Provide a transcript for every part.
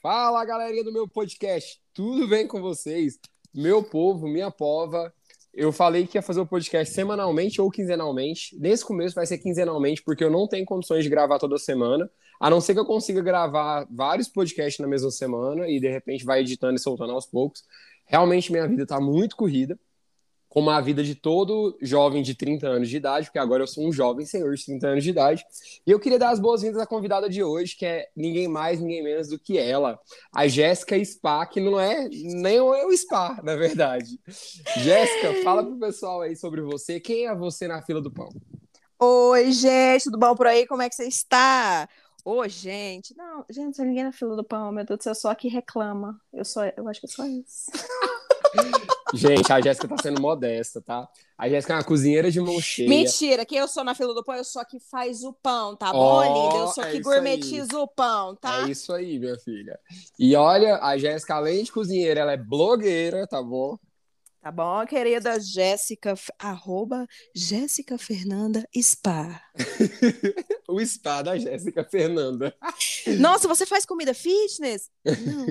Fala, galerinha do meu podcast. Tudo bem com vocês? Meu povo, minha pova. Eu falei que ia fazer o podcast semanalmente ou quinzenalmente. Nesse começo vai ser quinzenalmente, porque eu não tenho condições de gravar toda semana. A não ser que eu consiga gravar vários podcasts na mesma semana e de repente vai editando e soltando aos poucos. Realmente minha vida tá muito corrida como a vida de todo jovem de 30 anos de idade, porque agora eu sou um jovem senhor de 30 anos de idade. E eu queria dar as boas-vindas à convidada de hoje, que é ninguém mais, ninguém menos do que ela, a Jéssica Spa, que não é nem o Spa, na verdade. Jéssica, fala pro pessoal aí sobre você. Quem é você na fila do pão? Oi, gente, tudo bom por aí? Como é que você está? Ô, oh, gente, não, gente, ninguém na fila do pão, meu Deus do céu, só que reclama. Eu sou, eu acho que eu sou isso. Gente, a Jéssica tá sendo modesta, tá? A Jéssica é uma cozinheira de mão cheia. Mentira, que eu sou na fila do pão, eu sou a que faz o pão, tá bom, oh, linda? Eu sou a é que gourmetiza o pão, tá? É isso aí, minha filha. E olha, a Jéssica, além de cozinheira, ela é blogueira, tá bom? Tá bom, querida Jéssica, arroba Jéssica Fernanda Spa. o spa da Jéssica Fernanda. Nossa, você faz comida fitness? Não.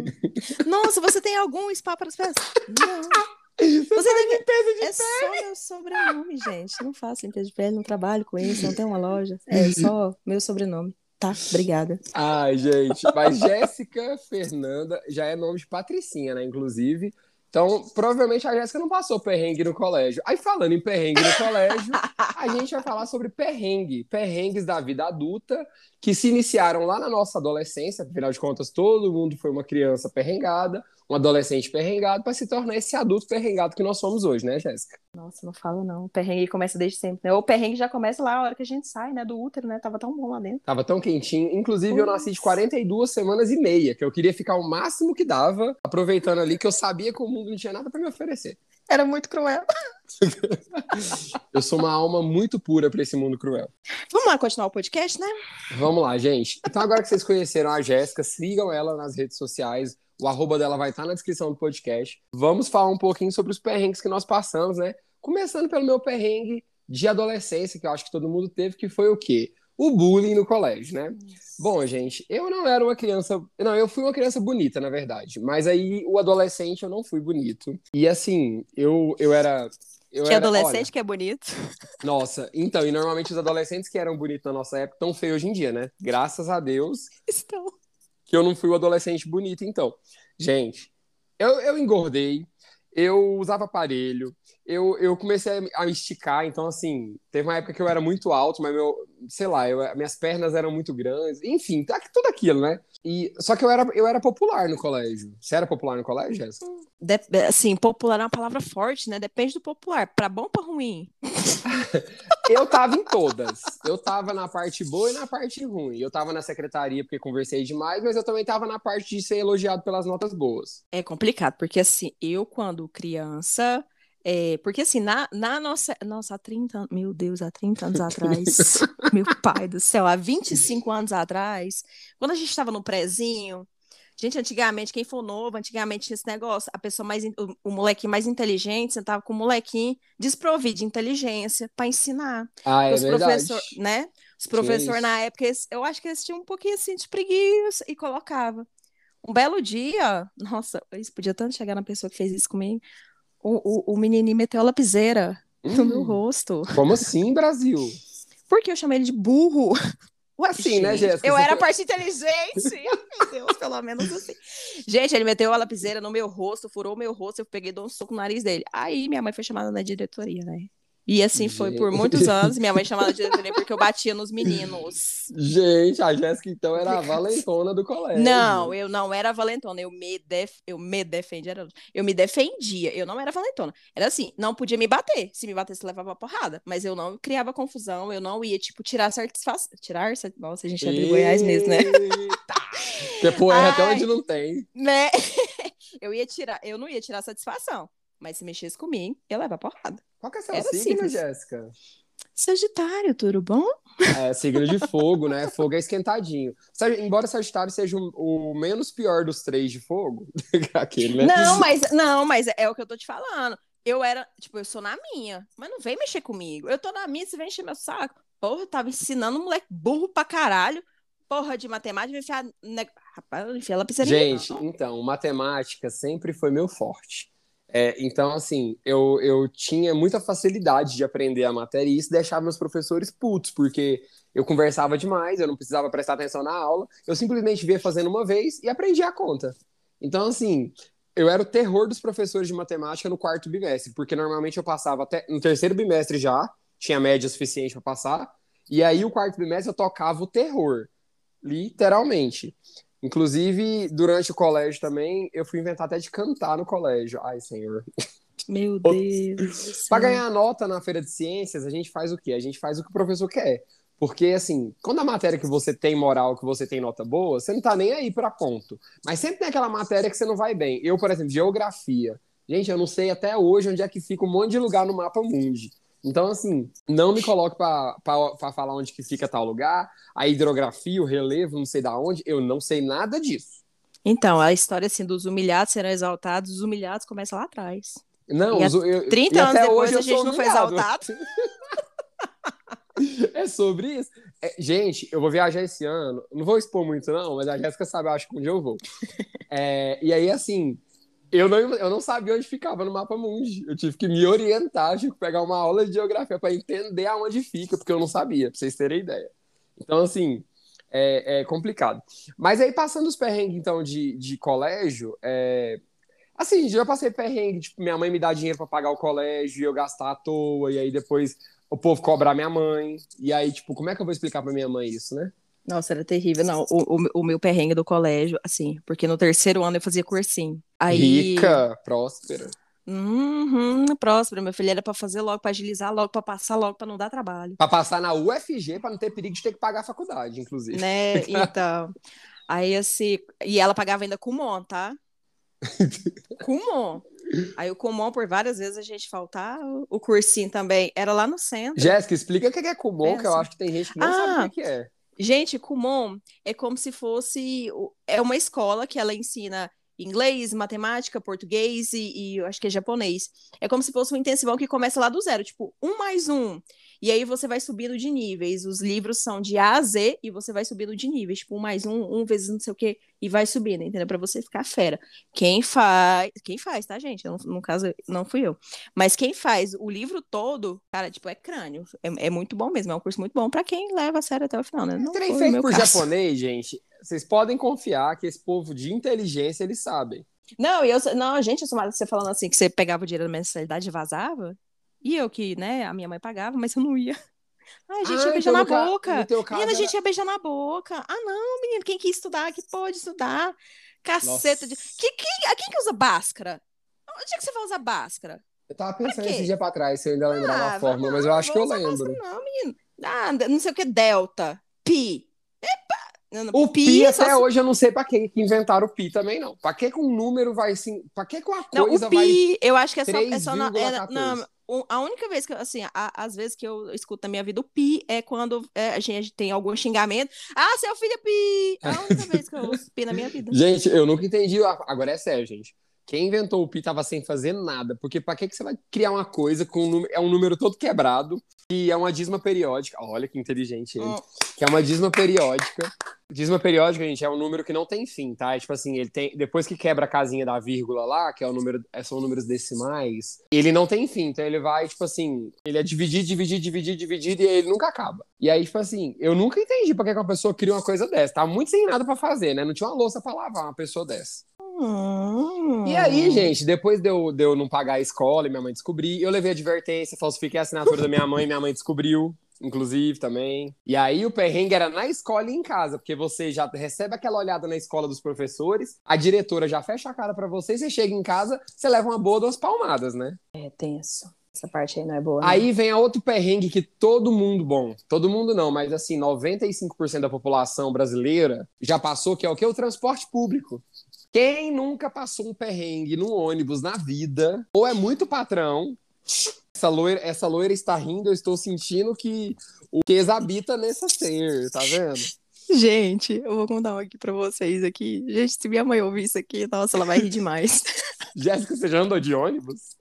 Nossa, você tem algum spa para as pessoas? Não. Você, você tem limpeza de é pele? É só meu sobrenome, gente. Não faço limpeza de pele, não trabalho com isso, não tenho uma loja. É só meu sobrenome. Tá, obrigada. Ai, gente, mas Jéssica Fernanda já é nome de patricinha, né? Inclusive, então, provavelmente a Jéssica não passou perrengue no colégio. Aí, falando em perrengue no colégio, a gente vai falar sobre perrengue, perrengues da vida adulta, que se iniciaram lá na nossa adolescência, afinal de contas, todo mundo foi uma criança perrengada, um adolescente perrengado para se tornar esse adulto perrengado que nós somos hoje, né, Jéssica? Nossa, não fala não. O perrengue começa desde sempre, né? O perrengue já começa lá a hora que a gente sai, né, do útero, né? Tava tão bom lá dentro. Tava tão quentinho. Inclusive, eu nasci de 42 semanas e meia, que eu queria ficar o máximo que dava, aproveitando ali que eu sabia que o mundo não tinha nada para me oferecer. Era muito cruel. eu sou uma alma muito pura para esse mundo cruel. Vamos lá continuar o podcast, né? Vamos lá, gente. Então, agora que vocês conheceram a Jéssica, sigam ela nas redes sociais o arroba dela vai estar na descrição do podcast. Vamos falar um pouquinho sobre os perrengues que nós passamos, né? Começando pelo meu perrengue de adolescência, que eu acho que todo mundo teve, que foi o quê? O bullying no colégio, né? Bom, gente, eu não era uma criança. Não, eu fui uma criança bonita, na verdade. Mas aí, o adolescente, eu não fui bonito. E assim, eu, eu era. Eu que era, adolescente olha, que é bonito. Nossa, então, e normalmente os adolescentes que eram bonitos na nossa época estão feios hoje em dia, né? Graças a Deus. Estão que eu não fui o adolescente bonito, então. Gente, eu, eu engordei, eu usava aparelho, eu, eu comecei a me esticar, então, assim, teve uma época que eu era muito alto, mas meu, sei lá, eu, minhas pernas eram muito grandes, enfim, tá tudo aquilo, né? E, só que eu era, eu era popular no colégio. Você era popular no colégio, Jéssica? assim, popular é uma palavra forte, né? Depende do popular, pra bom ou pra ruim? eu tava em todas. Eu tava na parte boa e na parte ruim. Eu tava na secretaria porque conversei demais, mas eu também tava na parte de ser elogiado pelas notas boas. É complicado, porque assim, eu quando criança é, porque assim, na, na nossa. Nossa, há 30 anos. Meu Deus, há 30 anos atrás. meu pai do céu, há 25 anos atrás, quando a gente estava no prezinho. Gente, antigamente, quem for novo, antigamente tinha esse negócio, a pessoa mais, o, o molequinho mais inteligente sentava com o molequinho desprovido de inteligência para ensinar. Ah, é Os professor, né? Os professores na época, eles, eu acho que eles tinham um pouquinho assim de preguiça e colocava. Um belo dia, nossa, isso podia tanto chegar na pessoa que fez isso comigo o, o, o menininho meteu a lapiseira hum, no meu hum. rosto. Como assim, Brasil? Porque eu chamei ele de burro. Assim, né, Jéssica? Eu era parte inteligente. meu Deus, pelo menos assim. Gente, ele meteu a lapiseira no meu rosto, furou o meu rosto, eu peguei e um soco no nariz dele. Aí minha mãe foi chamada na diretoria, né? E assim foi por muitos anos. Minha mãe chamava de diretoria porque eu batia nos meninos. Gente, a Jéssica então era a valentona do colégio. Não, eu não era valentona. Eu me, def... eu me defendia. Eu me defendia. Eu não era valentona. Era assim, não podia me bater. Se me batesse, levava porrada. Mas eu não criava confusão. Eu não ia, tipo, tirar satisfação. Tirar? Nossa, a gente é de Goiás mesmo, né? Porque poeira até onde não tem. Né? eu ia tirar, eu não ia tirar satisfação. Mas se mexesse comigo, ia levar porrada. Qual que é seu Era signo, Jéssica? Sagitário, tudo bom? É, signo de fogo, né? Fogo é esquentadinho. Embora Sagitário seja o, menos pior dos três de fogo, aquele, né? Não, mas, não, mas é o que eu tô te falando. Eu era, tipo, eu sou na minha, mas não vem mexer comigo. Eu tô na minha, você vem encher meu saco. Porra, eu tava ensinando um moleque burro pra caralho. Porra de matemática, enfiar Rapaz, enfia ela pizzaria. Gente, então, matemática sempre foi meu forte. É, então, assim, eu, eu tinha muita facilidade de aprender a matéria e isso deixava meus professores putos, porque eu conversava demais, eu não precisava prestar atenção na aula, eu simplesmente via fazendo uma vez e aprendi a conta. Então, assim, eu era o terror dos professores de matemática no quarto bimestre, porque normalmente eu passava até no terceiro bimestre já, tinha média suficiente para passar, e aí o quarto bimestre eu tocava o terror, literalmente. Inclusive, durante o colégio também, eu fui inventar até de cantar no colégio. Ai, senhor. Meu Deus. Para ganhar nota na feira de ciências, a gente faz o quê? A gente faz o que o professor quer. Porque, assim, quando a matéria que você tem moral, que você tem nota boa, você não tá nem aí para ponto. Mas sempre tem aquela matéria que você não vai bem. Eu, por exemplo, geografia. Gente, eu não sei até hoje onde é que fica um monte de lugar no mapa mundi. Então, assim, não me coloque para falar onde que fica tal lugar, a hidrografia, o relevo, não sei da onde, eu não sei nada disso. Então, a história assim dos humilhados serão exaltados, os humilhados começam lá atrás. Não, e os, eu, 30 e anos depois a gente não foi exaltado. é sobre isso. É, gente, eu vou viajar esse ano. Não vou expor muito, não, mas a Jéssica sabe, eu acho que dia eu vou. É, e aí, assim, eu não, eu não sabia onde ficava no mapa mundi. Eu tive que me orientar, tive que pegar uma aula de geografia para entender aonde fica, porque eu não sabia, para vocês terem ideia. Então, assim, é, é, complicado. Mas aí, passando os perrengues, então, de, de colégio, é... assim, já passei perrengue, tipo, minha mãe me dá dinheiro para pagar o colégio e eu gastar à toa, e aí depois o povo cobrar minha mãe. E aí, tipo, como é que eu vou explicar para minha mãe isso, né? Nossa, era terrível. Não, o, o, o, meu perrengue do colégio, assim, porque no terceiro ano eu fazia cursinho. Aí... Rica, próspera. Uhum, próspera, meu filho, era pra fazer logo, pra agilizar logo, pra passar logo, pra não dar trabalho. Pra passar na UFG, pra não ter perigo de ter que pagar a faculdade, inclusive. Né, então. aí, assim, e ela pagava ainda com Mon, tá? com Mon. Aí o Kumon, por várias vezes a gente faltar, o cursinho também era lá no centro. Jéssica, explica o que é Kumon, que eu acho que tem gente que não ah, sabe o que é. Gente, Kumon é como se fosse. É uma escola que ela ensina inglês, matemática, português e, e acho que é japonês. É como se fosse um intensivão que começa lá do zero, tipo, um mais um. E aí você vai subindo de níveis. Os livros são de A a Z e você vai subindo de níveis, tipo, um mais um, um vezes não sei o quê, e vai subindo, entendeu? Para você ficar fera. Quem faz. Quem faz, tá, gente? Eu, no caso, não fui eu. Mas quem faz o livro todo, cara, tipo, é crânio. É, é muito bom mesmo. É um curso muito bom para quem leva a sério até o final, né? Não Trem feito por caso. japonês, gente. Vocês podem confiar que esse povo de inteligência eles sabem. Não, eu, não, gente, eu sou você falando assim que você pegava o dinheiro da mensalidade e vazava. E eu que, né, a minha mãe pagava, mas eu não ia. Ai, a gente ah, ia beijar então na boca. Menina, a gente ia beijar na boca. Ah, não, menino, quem quer estudar, que pode estudar. Caceta Nossa. de. Que, que, quem que usa báscara? Onde é que você vai usar báscara? Eu tava pensando esse dia pra trás, se eu ainda lembrava ah, a fórmula, mas eu acho que eu lembro. Não, menino. Ah, não sei o que, delta, pi. O pi, pi até se... hoje eu não sei para que inventaram o pi também não. Para que com um número vai assim, para que com a coisa não, o pi, vai Eu acho que é só, é só na, é, a única vez que assim, a, às vezes que eu escuto na minha vida o pi é quando é, a gente tem algum xingamento. Ah, seu filho é pi. É a única vez que eu ouço pi na minha vida. Gente, eu nunca entendi. Agora é sério, gente. Quem inventou o pi estava sem fazer nada, porque para que, que você vai criar uma coisa com um número, é um número todo quebrado e é uma dízima periódica. Olha que inteligente ele. Hum. Que é uma dízima periódica. Dízima periódica, gente, é um número que não tem fim, tá? É tipo assim, ele tem depois que quebra a casinha da vírgula lá, que é o número, é, são números decimais, ele não tem fim, então ele vai tipo assim, ele é dividir, dividir, dividir, dividir e ele nunca acaba. E aí tipo assim, eu nunca entendi por que uma pessoa cria uma coisa dessa. Tá muito sem nada para fazer, né? Não tinha uma louça para lavar uma pessoa dessa. E aí, gente, depois de eu, de eu não pagar a escola e minha mãe descobrir, eu levei advertência, falsifiquei a assinatura da minha mãe, minha mãe descobriu, inclusive, também. E aí o perrengue era na escola e em casa, porque você já recebe aquela olhada na escola dos professores, a diretora já fecha a cara para você, você chega em casa, você leva uma boa duas palmadas, né? É tenso. Essa parte aí não é boa. Né? Aí vem a outro perrengue que todo mundo, bom, todo mundo não, mas assim, 95% da população brasileira já passou, que é o que? O transporte público. Quem nunca passou um perrengue no ônibus na vida, ou é muito patrão, essa loira, essa loira está rindo, eu estou sentindo que o que habita nessa ser, tá vendo? Gente, eu vou contar um aqui pra vocês aqui. Gente, se minha mãe ouvir isso aqui, nossa, ela vai rir demais. Jéssica, você já andou de ônibus?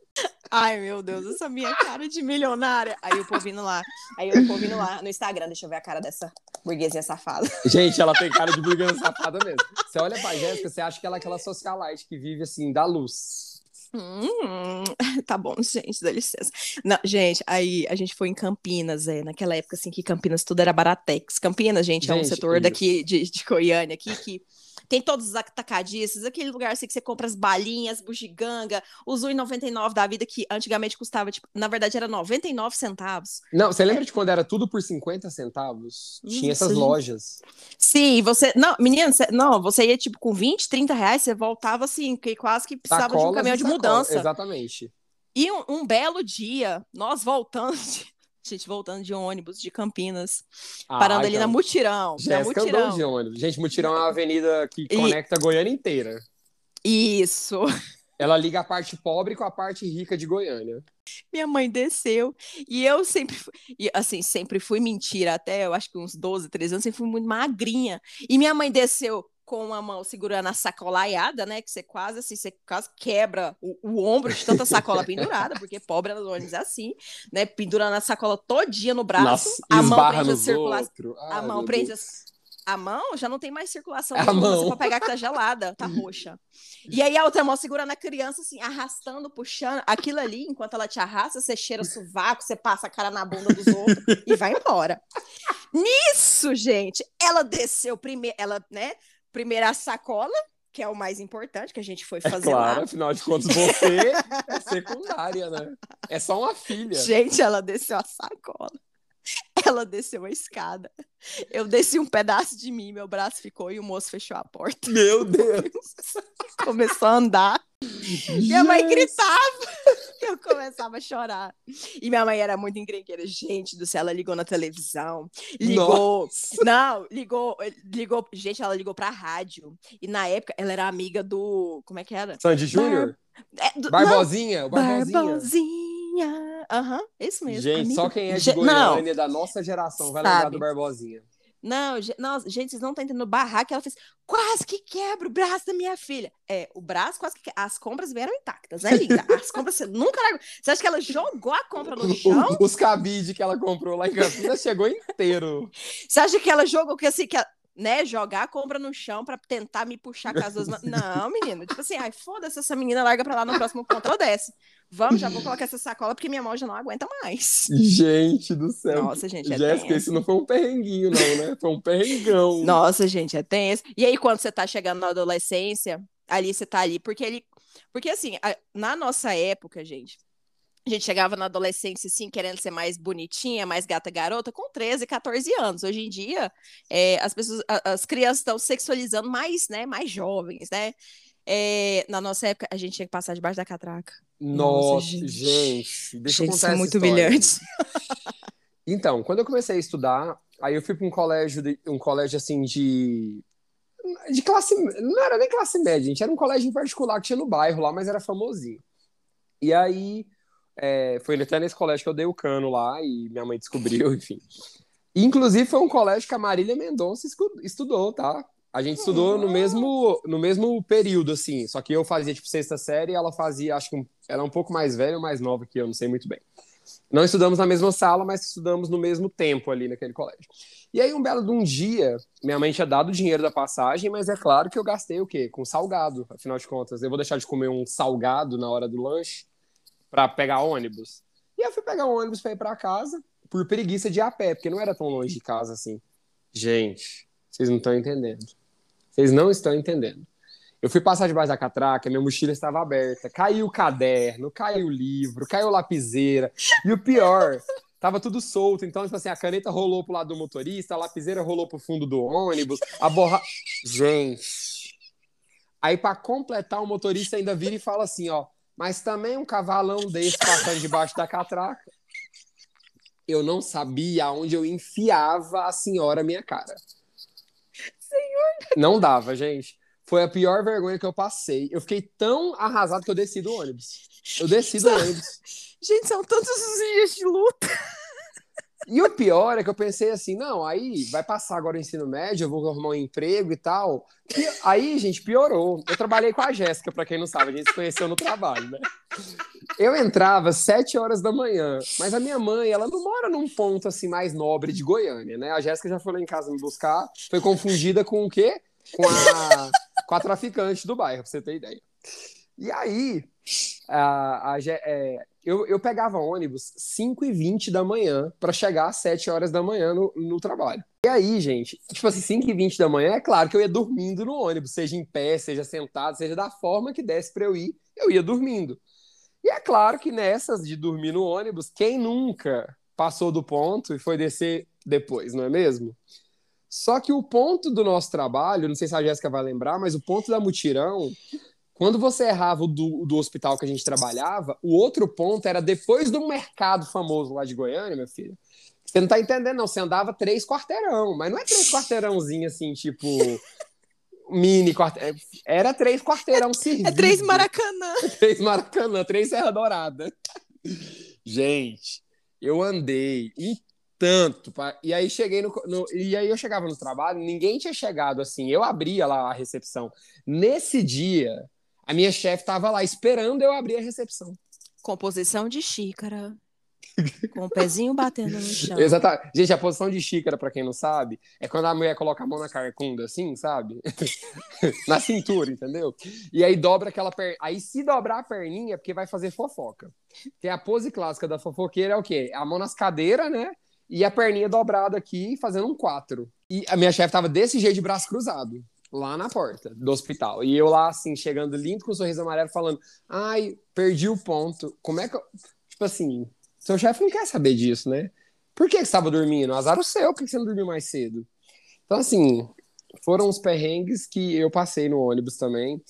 Ai, meu Deus, essa minha cara de milionária. Aí o povo indo lá. Aí o povo indo lá no Instagram. Deixa eu ver a cara dessa burguesinha safada. Gente, ela tem cara de burguesa safada mesmo. Você olha pra Jéssica, você acha que ela é aquela socialite que vive assim, da luz. Hum, tá bom, gente, dá licença. Não, gente, aí a gente foi em Campinas, é, naquela época assim que Campinas tudo era baratex. Campinas, gente, é um Gente, setor isso. daqui de, de Goiânia aqui que tem todos os atacadistas, aquele lugar assim que você compra as balinhas, bugiganga, os 1,99 da vida que antigamente custava, tipo, na verdade era 99 centavos. Não, você lembra de quando era tudo por 50 centavos? Tinha Isso, essas gente. lojas. Sim, você. Não, menina, você- não, você ia tipo com 20, 30 reais, você voltava assim, que quase que precisava de um Sacolas caminhão de sacolas, mudança. Exatamente. E um, um belo dia, nós voltando, de- gente, voltando de ônibus de Campinas, parando Ah, ali na então, Mutirão. Na Jéssica andou Mutirão. de ônibus. Gente, Mutirão é uma avenida que E- conecta Goiânia inteira. Isso. Ela liga a parte pobre com a parte rica de Goiânia. Minha mãe desceu. E eu sempre fui, e, assim, sempre fui mentira, até eu acho que uns 12, 13 anos, sempre fui muito magrinha. E minha mãe desceu com uma mão segurando a sacolaiada, né? Que você quase assim, você quase quebra o, o ombro de tanta sacola pendurada, porque pobre no ônibus é assim, né? Pendurando a sacola todinha no braço, Nossa, a mão prende a circulação. A mão prende as- A mão já não tem mais circulação A mão. pode pegar que tá gelada, tá roxa. E aí a outra mão segurando a criança, assim, arrastando, puxando. Aquilo ali, enquanto ela te arrasta, você cheira sovaco, você passa a cara na bunda dos outros e vai embora. Nisso, gente, ela desceu primeiro, ela, né? Primeiro a sacola, que é o mais importante que a gente foi É fazer claro, lá. afinal de contas, você é secundária, né? É só uma filha. Gente, ela desceu a sacola. Ela desceu a escada. Eu desci um pedaço de mim, meu braço ficou e o moço fechou a porta. Meu Deus. Começou a andar. Minha mãe gritava. Eu começava a chorar. E minha mãe era muito encrenqueira. Gente do céu, ela ligou na televisão. Ligou. Não, ligou. Ligou. Gente, ela ligou pra rádio. E na época ela era amiga do. Como é que era? Sandy Júnior? É, do- Barbosinha, Barbosinha. Barbosinha. Aham, esse mesmo. Gente, amiga. só quem é de Ge- Não, Goiânia da nossa geração vai lembrar do Barbosinha. Não, nossa, gente, vocês não estão entendendo o barraco que ela fez. Quase que quebra o braço da minha filha. É, o braço quase que que- As compras vieram intactas, né, linda? As compras você nunca. Você acha que ela jogou a compra no chão? Os cabide que ela comprou lá em Campinas chegou inteiro. Você acha que ela jogou que assim, que ela, né, jogar a compra no chão pra tentar me puxar com as duas mãos? Não, menino. Tipo assim, ai, foda-se, essa menina larga pra lá no próximo ponto, ela desce. Vamos, já vou colocar essa sacola porque minha mão já não aguenta mais. Gente do céu. Nossa, gente, é Jéssica, isso não foi um perrenguinho, não, né? Foi um perrengão. Nossa, gente, é tenso. E aí, quando você tá chegando na adolescência, ali você tá ali, porque ele. Porque assim, a- na nossa época, gente, a gente chegava na adolescência, assim, querendo ser mais bonitinha, mais gata garota, com 13, 14 anos. Hoje em dia, é, as pessoas, as crianças estão sexualizando mais, né, mais jovens, né? É, na nossa época, a gente tinha que passar debaixo da catraca. Nossa, Nossa, gente. gente. Deixa eu gente, contar isso é muito história. humilhante. Então, quando eu comecei a estudar, aí eu fui para um colégio, de- um colégio assim de de classe, não era nem classe média, gente, era um colégio em particular que tinha no bairro lá, mas era famosinho. E aí é, foi até nesse colégio que eu dei o cano lá e minha mãe descobriu, enfim. Inclusive foi um colégio que a Marília Mendonça estudou, tá? A gente estudou no mesmo, no mesmo período, assim. Só que eu fazia, tipo, sexta série e ela fazia, acho que um, ela é um pouco mais velha ou mais nova que eu, não sei muito bem. Não estudamos na mesma sala, mas estudamos no mesmo tempo ali naquele colégio. E aí, um belo de um dia, minha mãe tinha dado o dinheiro da passagem, mas é claro que eu gastei o quê? Com salgado, afinal de contas. Eu vou deixar de comer um salgado na hora do lanche para pegar ônibus. E eu fui pegar um ônibus para ir para casa, por preguiça de ir a pé, porque não era tão longe de casa assim. Gente, vocês não estão entendendo. Vocês não estão entendendo. Eu fui passar debaixo da catraca, minha mochila estava aberta, caiu o caderno, caiu o livro, caiu a lapiseira. E o pior, tava tudo solto. Então, tipo assim, a caneta rolou pro lado do motorista, a lapiseira rolou pro fundo do ônibus, a borra. Gente. Aí, para completar, o motorista ainda vira e fala assim: ó, mas também um cavalão desse passando debaixo da catraca. Eu não sabia aonde eu enfiava a senhora minha cara. Não dava, gente. Foi a pior vergonha que eu passei. Eu fiquei tão arrasado que eu desci do ônibus. Eu desci do ônibus. Gente, são tantos os dias de luta. E o pior é que eu pensei assim, não, aí vai passar agora o ensino médio, eu vou arrumar um emprego e tal. E aí, gente, piorou. Eu trabalhei com a Jéssica, pra quem não sabe, a gente se conheceu no trabalho, né? Eu entrava 7 horas da manhã, mas a minha mãe, ela não mora num ponto assim mais nobre de Goiânia, né? A Jéssica já foi lá em casa me buscar, foi confundida com o quê? Com a, com a traficante do bairro, pra você ter ideia. E aí, a, a, é, eu, eu pegava ônibus 5 e 20 da manhã para chegar às 7 horas da manhã no, no trabalho. E aí, gente, tipo assim, 5 e 20 da manhã, é claro que eu ia dormindo no ônibus, seja em pé, seja sentado, seja da forma que desse para eu ir, eu ia dormindo. E é claro que nessas de dormir no ônibus, quem nunca passou do ponto e foi descer depois, não é mesmo? Só que o ponto do nosso trabalho, não sei se a Jéssica vai lembrar, mas o ponto da mutirão, quando você errava o do, do hospital que a gente trabalhava, o outro ponto era depois do mercado famoso lá de Goiânia, meu filho. Você não tá entendendo, não. Você andava três quarteirão, mas não é três quarteirãozinho assim, tipo mini quarteirão. Era três quarteirão servido. É três Maracanã. três Maracanã, três Serra Dourada. Gente, eu andei um tanto. Pra... E aí cheguei no, no, E aí eu chegava no trabalho, ninguém tinha chegado assim. Eu abria lá a recepção. Nesse dia, a minha chefe estava lá esperando eu abrir a recepção. Composição de xícara. Com o pezinho batendo no chão. Exatamente. Gente, a posição de xícara, para quem não sabe, é quando a mulher coloca a mão na carcunda, assim, sabe? na cintura, entendeu? E aí dobra aquela perna. Aí se dobrar a perninha, é porque vai fazer fofoca. Tem a pose clássica da fofoqueira é o quê? A mão nas cadeiras, né? E a perninha dobrada aqui, fazendo um quatro. E a minha chefe tava desse jeito de braço cruzado lá na porta do hospital. E eu lá, assim, chegando lindo com um sorriso amarelo, falando: ai, perdi o ponto. Como é que eu. Tipo assim, seu chefe não quer saber disso, né? Por que, você estava dormindo? Azar o seu, por que você não dormiu mais cedo? Então, assim, foram os perrengues que eu passei no ônibus também.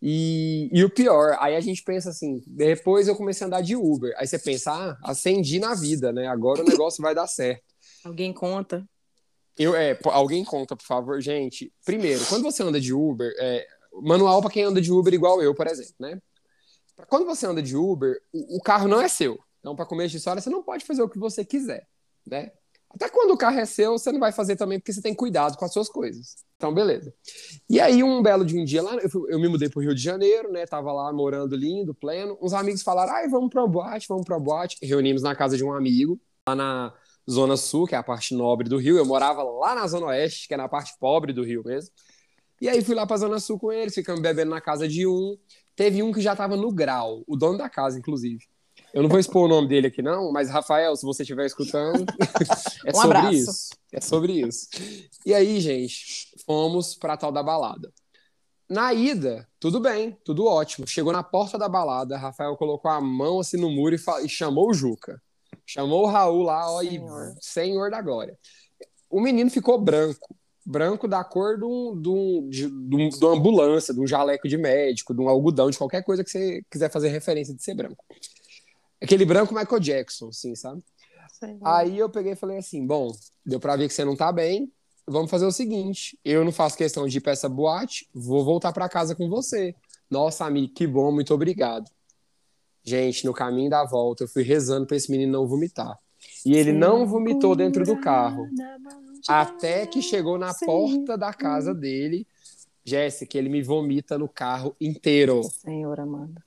E, e o pior, aí a gente pensa assim, depois eu comecei a andar de Uber. Aí você pensa, ah, acendi na vida, né? Agora o negócio vai dar certo. Alguém conta? Eu, é, alguém conta, por favor, gente. Primeiro, quando você anda de Uber, é, manual para quem anda de Uber igual eu, por exemplo, né? Quando você anda de Uber, o, o carro não é seu. Então, para começo de história, você não pode fazer o que você quiser, né? Até quando o carro é seu, você não vai fazer também porque você tem cuidado com as suas coisas. Então, beleza. E aí, um belo de um dia lá, eu, eu me mudei pro Rio de Janeiro, né? Tava lá morando lindo, pleno. Uns amigos falaram: ai, vamos pra boate, vamos pra boate. Reunimos na casa de um amigo, lá na Zona Sul, que é a parte nobre do Rio. Eu morava lá na Zona Oeste, que é na parte pobre do Rio mesmo. E aí fui lá pra Zona Sul com eles, ficamos bebendo na casa de um. Teve um que já tava no grau, o dono da casa, inclusive. Eu não vou expor o nome dele aqui, não, mas Rafael, se você estiver escutando, é um sobre abraço. isso. É sobre isso. E aí, gente, fomos pra tal da balada. Na ida, tudo bem, tudo ótimo. Chegou na porta da balada, Rafael colocou a mão assim no muro e, e chamou o Juca. Chamou o Raul lá, ó, senhor. e senhor da glória. O menino ficou branco. Branco da cor de, um, de, um, de, de, de uma ambulância, de um jaleco de médico, de um algodão, de qualquer coisa que você quiser fazer referência de ser branco. Aquele branco Michael Jackson, assim, sabe? Sim. Aí eu peguei e falei assim: bom, deu pra ver que você não tá bem. Vamos fazer o seguinte: eu não faço questão de ir pra essa boate, vou voltar para casa com você. Nossa, amigo, que bom, muito obrigado. Gente, no caminho da volta, eu fui rezando pra esse menino não vomitar. E ele não vomitou dentro do carro. Até que chegou na porta da casa dele. Jéssica, ele me vomita no carro inteiro. Senhor amado.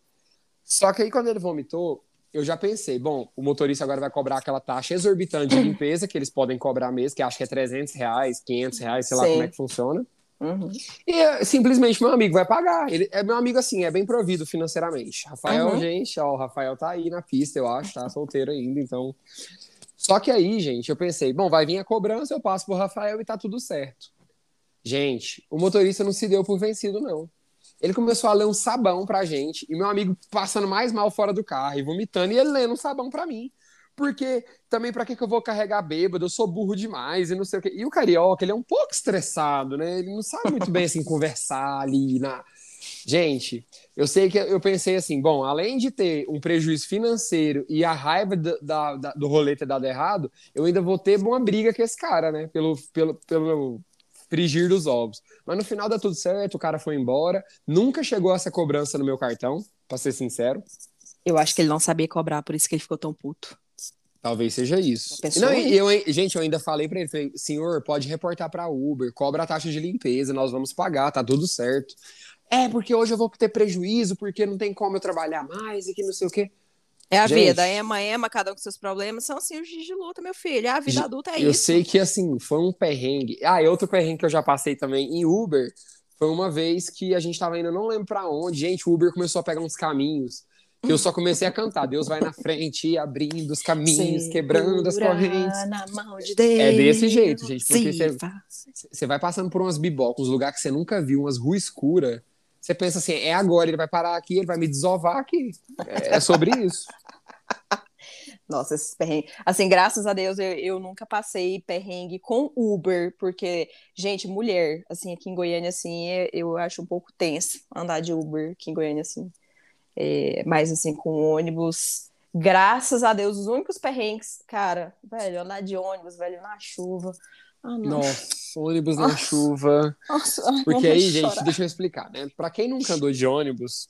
Só que aí, quando ele vomitou, eu já pensei, bom, o motorista agora vai cobrar aquela taxa exorbitante de limpeza que eles podem cobrar mesmo, que acho que é 300 reais, 500 reais, sei lá Sim. como é que funciona. Uhum. E simplesmente meu amigo vai pagar. Ele é meu amigo assim, é bem provido financeiramente. Rafael, uhum. gente, ó, o Rafael tá aí na pista, eu acho, tá solteiro ainda, então. Só que aí, gente, eu pensei, bom, vai vir a cobrança, eu passo pro Rafael e tá tudo certo. Gente, o motorista não se deu por vencido, não. Ele começou a ler um sabão pra gente, e meu amigo passando mais mal fora do carro e vomitando, e ele lendo um sabão pra mim. Porque também para que, que eu vou carregar bêbado? Eu sou burro demais e não sei o quê. E o carioca, ele é um pouco estressado, né? Ele não sabe muito bem assim conversar ali na. Gente, eu sei que eu pensei assim, bom, além de ter um prejuízo financeiro e a raiva da, da, do rolê ter dado errado, eu ainda vou ter uma briga com esse cara, né? Pelo, pelo, pelo frigir dos ovos. Mas no final dá tudo certo, o cara foi embora. Nunca chegou essa cobrança no meu cartão, pra ser sincero. Eu acho que ele não sabia cobrar, por isso que ele ficou tão puto. Talvez seja isso. Não, eu, gente, eu ainda falei para ele, falei, senhor, pode reportar para Uber, cobra a taxa de limpeza, nós vamos pagar, tá tudo certo. É, porque hoje eu vou ter prejuízo, porque não tem como eu trabalhar mais e que não sei o quê. É a gente, vida, ema, ema, cada um com seus problemas, são assim os dias de luta, meu filho. A vida adulta é eu isso. Eu sei que, assim, foi um perrengue. Ah, e outro perrengue que eu já passei também em Uber, foi uma vez que a gente tava indo, não lembro pra onde, gente, o Uber começou a pegar uns caminhos que eu só comecei a cantar. Deus vai na frente, abrindo os caminhos, Segura quebrando as correntes. Na mão de Deus. É desse jeito, gente. Porque você vai passando por umas bibocas, uns lugares que você nunca viu, umas ruas escuras. Você pensa assim, é agora, ele vai parar aqui, ele vai me desovar aqui. É, é sobre isso. Nossa, esses perrengues. Assim, graças a Deus, eu, eu nunca passei perrengue com Uber, porque, gente, mulher, assim, aqui em Goiânia, assim, é, eu acho um pouco tenso andar de Uber aqui em Goiânia, assim. É, mas assim, com ônibus, graças a Deus, os únicos perrengues, cara, velho, andar de ônibus, velho, na chuva. Ah, Nossa, ônibus na chuva. Nossa, Porque aí, gente, chorar. deixa eu explicar, né? Pra quem nunca andou de ônibus,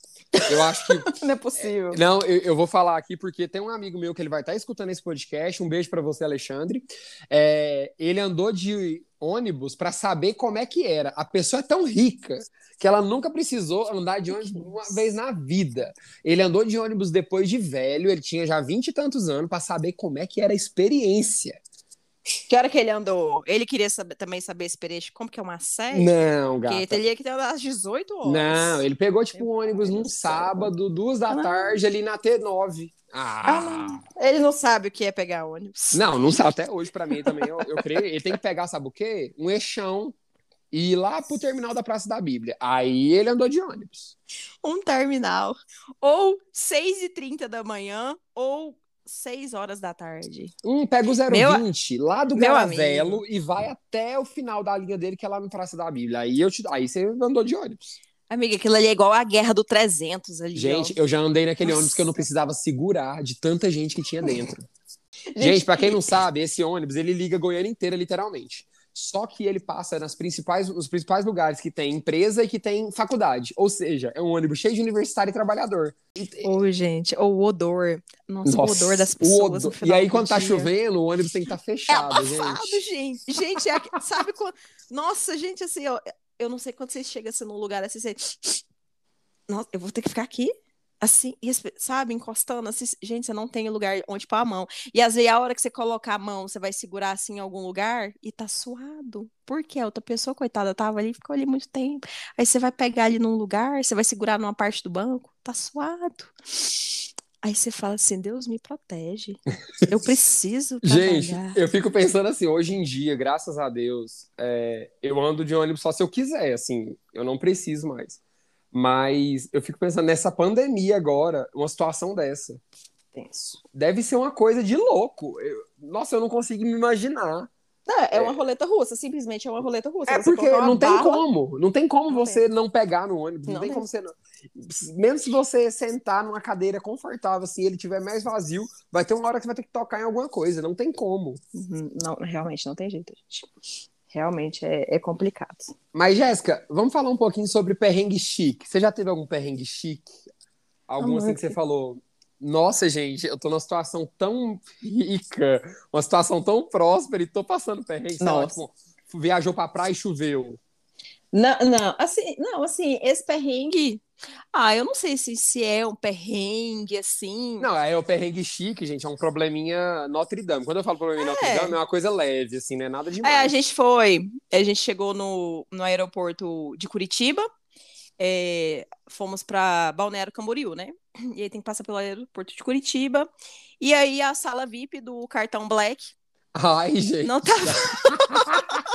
eu acho que. não é possível. É, não, eu, eu, vou falar aqui porque tem um amigo meu que ele vai estar tá escutando esse podcast. Um beijo para você, Alexandre. É, ele andou de ônibus para saber como é que era. A pessoa é tão rica que ela nunca precisou andar de ônibus uma vez na vida. Ele andou de ônibus depois de velho, ele tinha já vinte e tantos anos para saber como é que era a experiência. Que hora que ele andou? Ele queria saber, também saber a experiência, como que é uma série? Não, gata. Porque teria que ter às 18 horas. Não, ele pegou, tipo, um ônibus num sábado, duas da ah. tarde, ali na T9. Ah. ah ele não sabe o que é pegar ônibus. Não, não sabe. Até hoje, para mim, também, eu, eu creio. Ele tem que pegar, sabe o quê? Um eixão e ir lá pro terminal da Praça da Bíblia. Aí ele andou de ônibus. Um terminal. Ou 6h30 da manhã, ou 6 horas da tarde. Hum, pega o 020 meu, lá do Garavelo e vai até o final da linha dele, que é lá no Praça da Bíblia. Aí, eu te, aí você andou de ônibus. Amiga, aquilo ali é igual a guerra do 300 ali. Gente, ó. eu já andei naquele Nossa. ônibus que eu não precisava segurar de tanta gente que tinha dentro. gente, gente para quem não sabe, esse ônibus, ele liga Goiânia inteira, literalmente. Só que ele passa nas principais, nos principais lugares que tem empresa e que tem faculdade. Ou seja, é um ônibus cheio de universitário e trabalhador. Oi, gente, o odor. Nossa, Nossa, o odor das pessoas. Odor. E aí, quando tá dia. chovendo, o ônibus tem que estar tá fechado, é abafado, gente. Gente, gente é, sabe quando. Nossa, gente, assim, ó, eu não sei quando você chega assim, num lugar assim, você. Nossa, eu vou ter que ficar aqui? Assim, sabe, encostando, assim, gente, você não tem lugar onde pôr a mão. E às vezes a hora que você colocar a mão, você vai segurar assim em algum lugar e tá suado. Porque a outra pessoa, coitada, tava ali, ficou ali muito tempo. Aí você vai pegar ali num lugar, você vai segurar numa parte do banco, tá suado. Aí você fala assim, Deus me protege. Eu preciso Gente, eu fico pensando assim, hoje em dia, graças a Deus, é, eu ando de ônibus só se eu quiser, assim, eu não preciso mais. Mas eu fico pensando nessa pandemia agora, uma situação dessa. Tenso. Deve ser uma coisa de louco. Eu, nossa, eu não consigo me imaginar. É, é uma roleta russa, simplesmente é uma roleta russa. É porque não tem como, não tem como não você tem. não pegar no ônibus, não, não tem, tem, como você não. Mesmo se você sentar numa cadeira confortável, se assim, ele tiver mais vazio, vai ter uma hora que você vai ter que tocar em alguma coisa, não tem como. Uhum. Não, realmente não tem jeito, gente. Realmente é, é complicado. Mas, Jéssica, vamos falar um pouquinho sobre perrengue chique. Você já teve algum perrengue chique? Algum assim que você falou, nossa, gente, eu tô numa situação tão rica, uma situação tão próspera e tô passando perrengue. Lá, tipo, viajou pra praia e choveu. Não, não, assim, não, assim, esse perrengue. Ah, eu não sei se, se é um perrengue, assim. Não, é o perrengue chique, gente, é um probleminha Notre Dame. Quando eu falo probleminha é. Notre Dame, é uma coisa leve, assim, não é nada demais. É, a gente foi, a gente chegou no, no aeroporto de Curitiba, é, fomos para Balneário Camboriú, né? E aí tem que passar pelo aeroporto de Curitiba. E aí a sala VIP do cartão Black. Ai, gente. Não tava.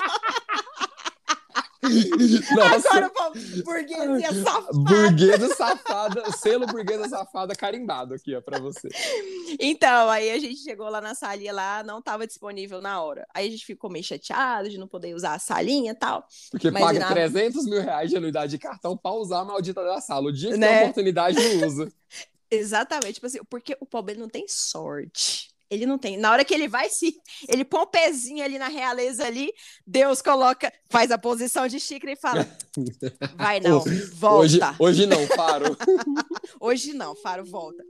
Nossa. Agora, burguesia safada. Burguesa safada, selo burguesa safada carimbado aqui, ó, pra você. Então, aí a gente chegou lá na salinha lá, não tava disponível na hora. Aí a gente ficou meio chateado de não poder usar a salinha e tal. Porque Mas paga na... 300 mil reais de anuidade de cartão pra usar a maldita da sala. O dia que né? tem a oportunidade, não usa. Exatamente, tipo assim, porque o pobre não tem sorte. Ele não tem. Na hora que ele vai se. Ele põe o um pezinho ali na realeza ali, Deus coloca, faz a posição de xícara e fala: Vai não, volta. Hoje, hoje não, Faro. hoje não, Faro, volta.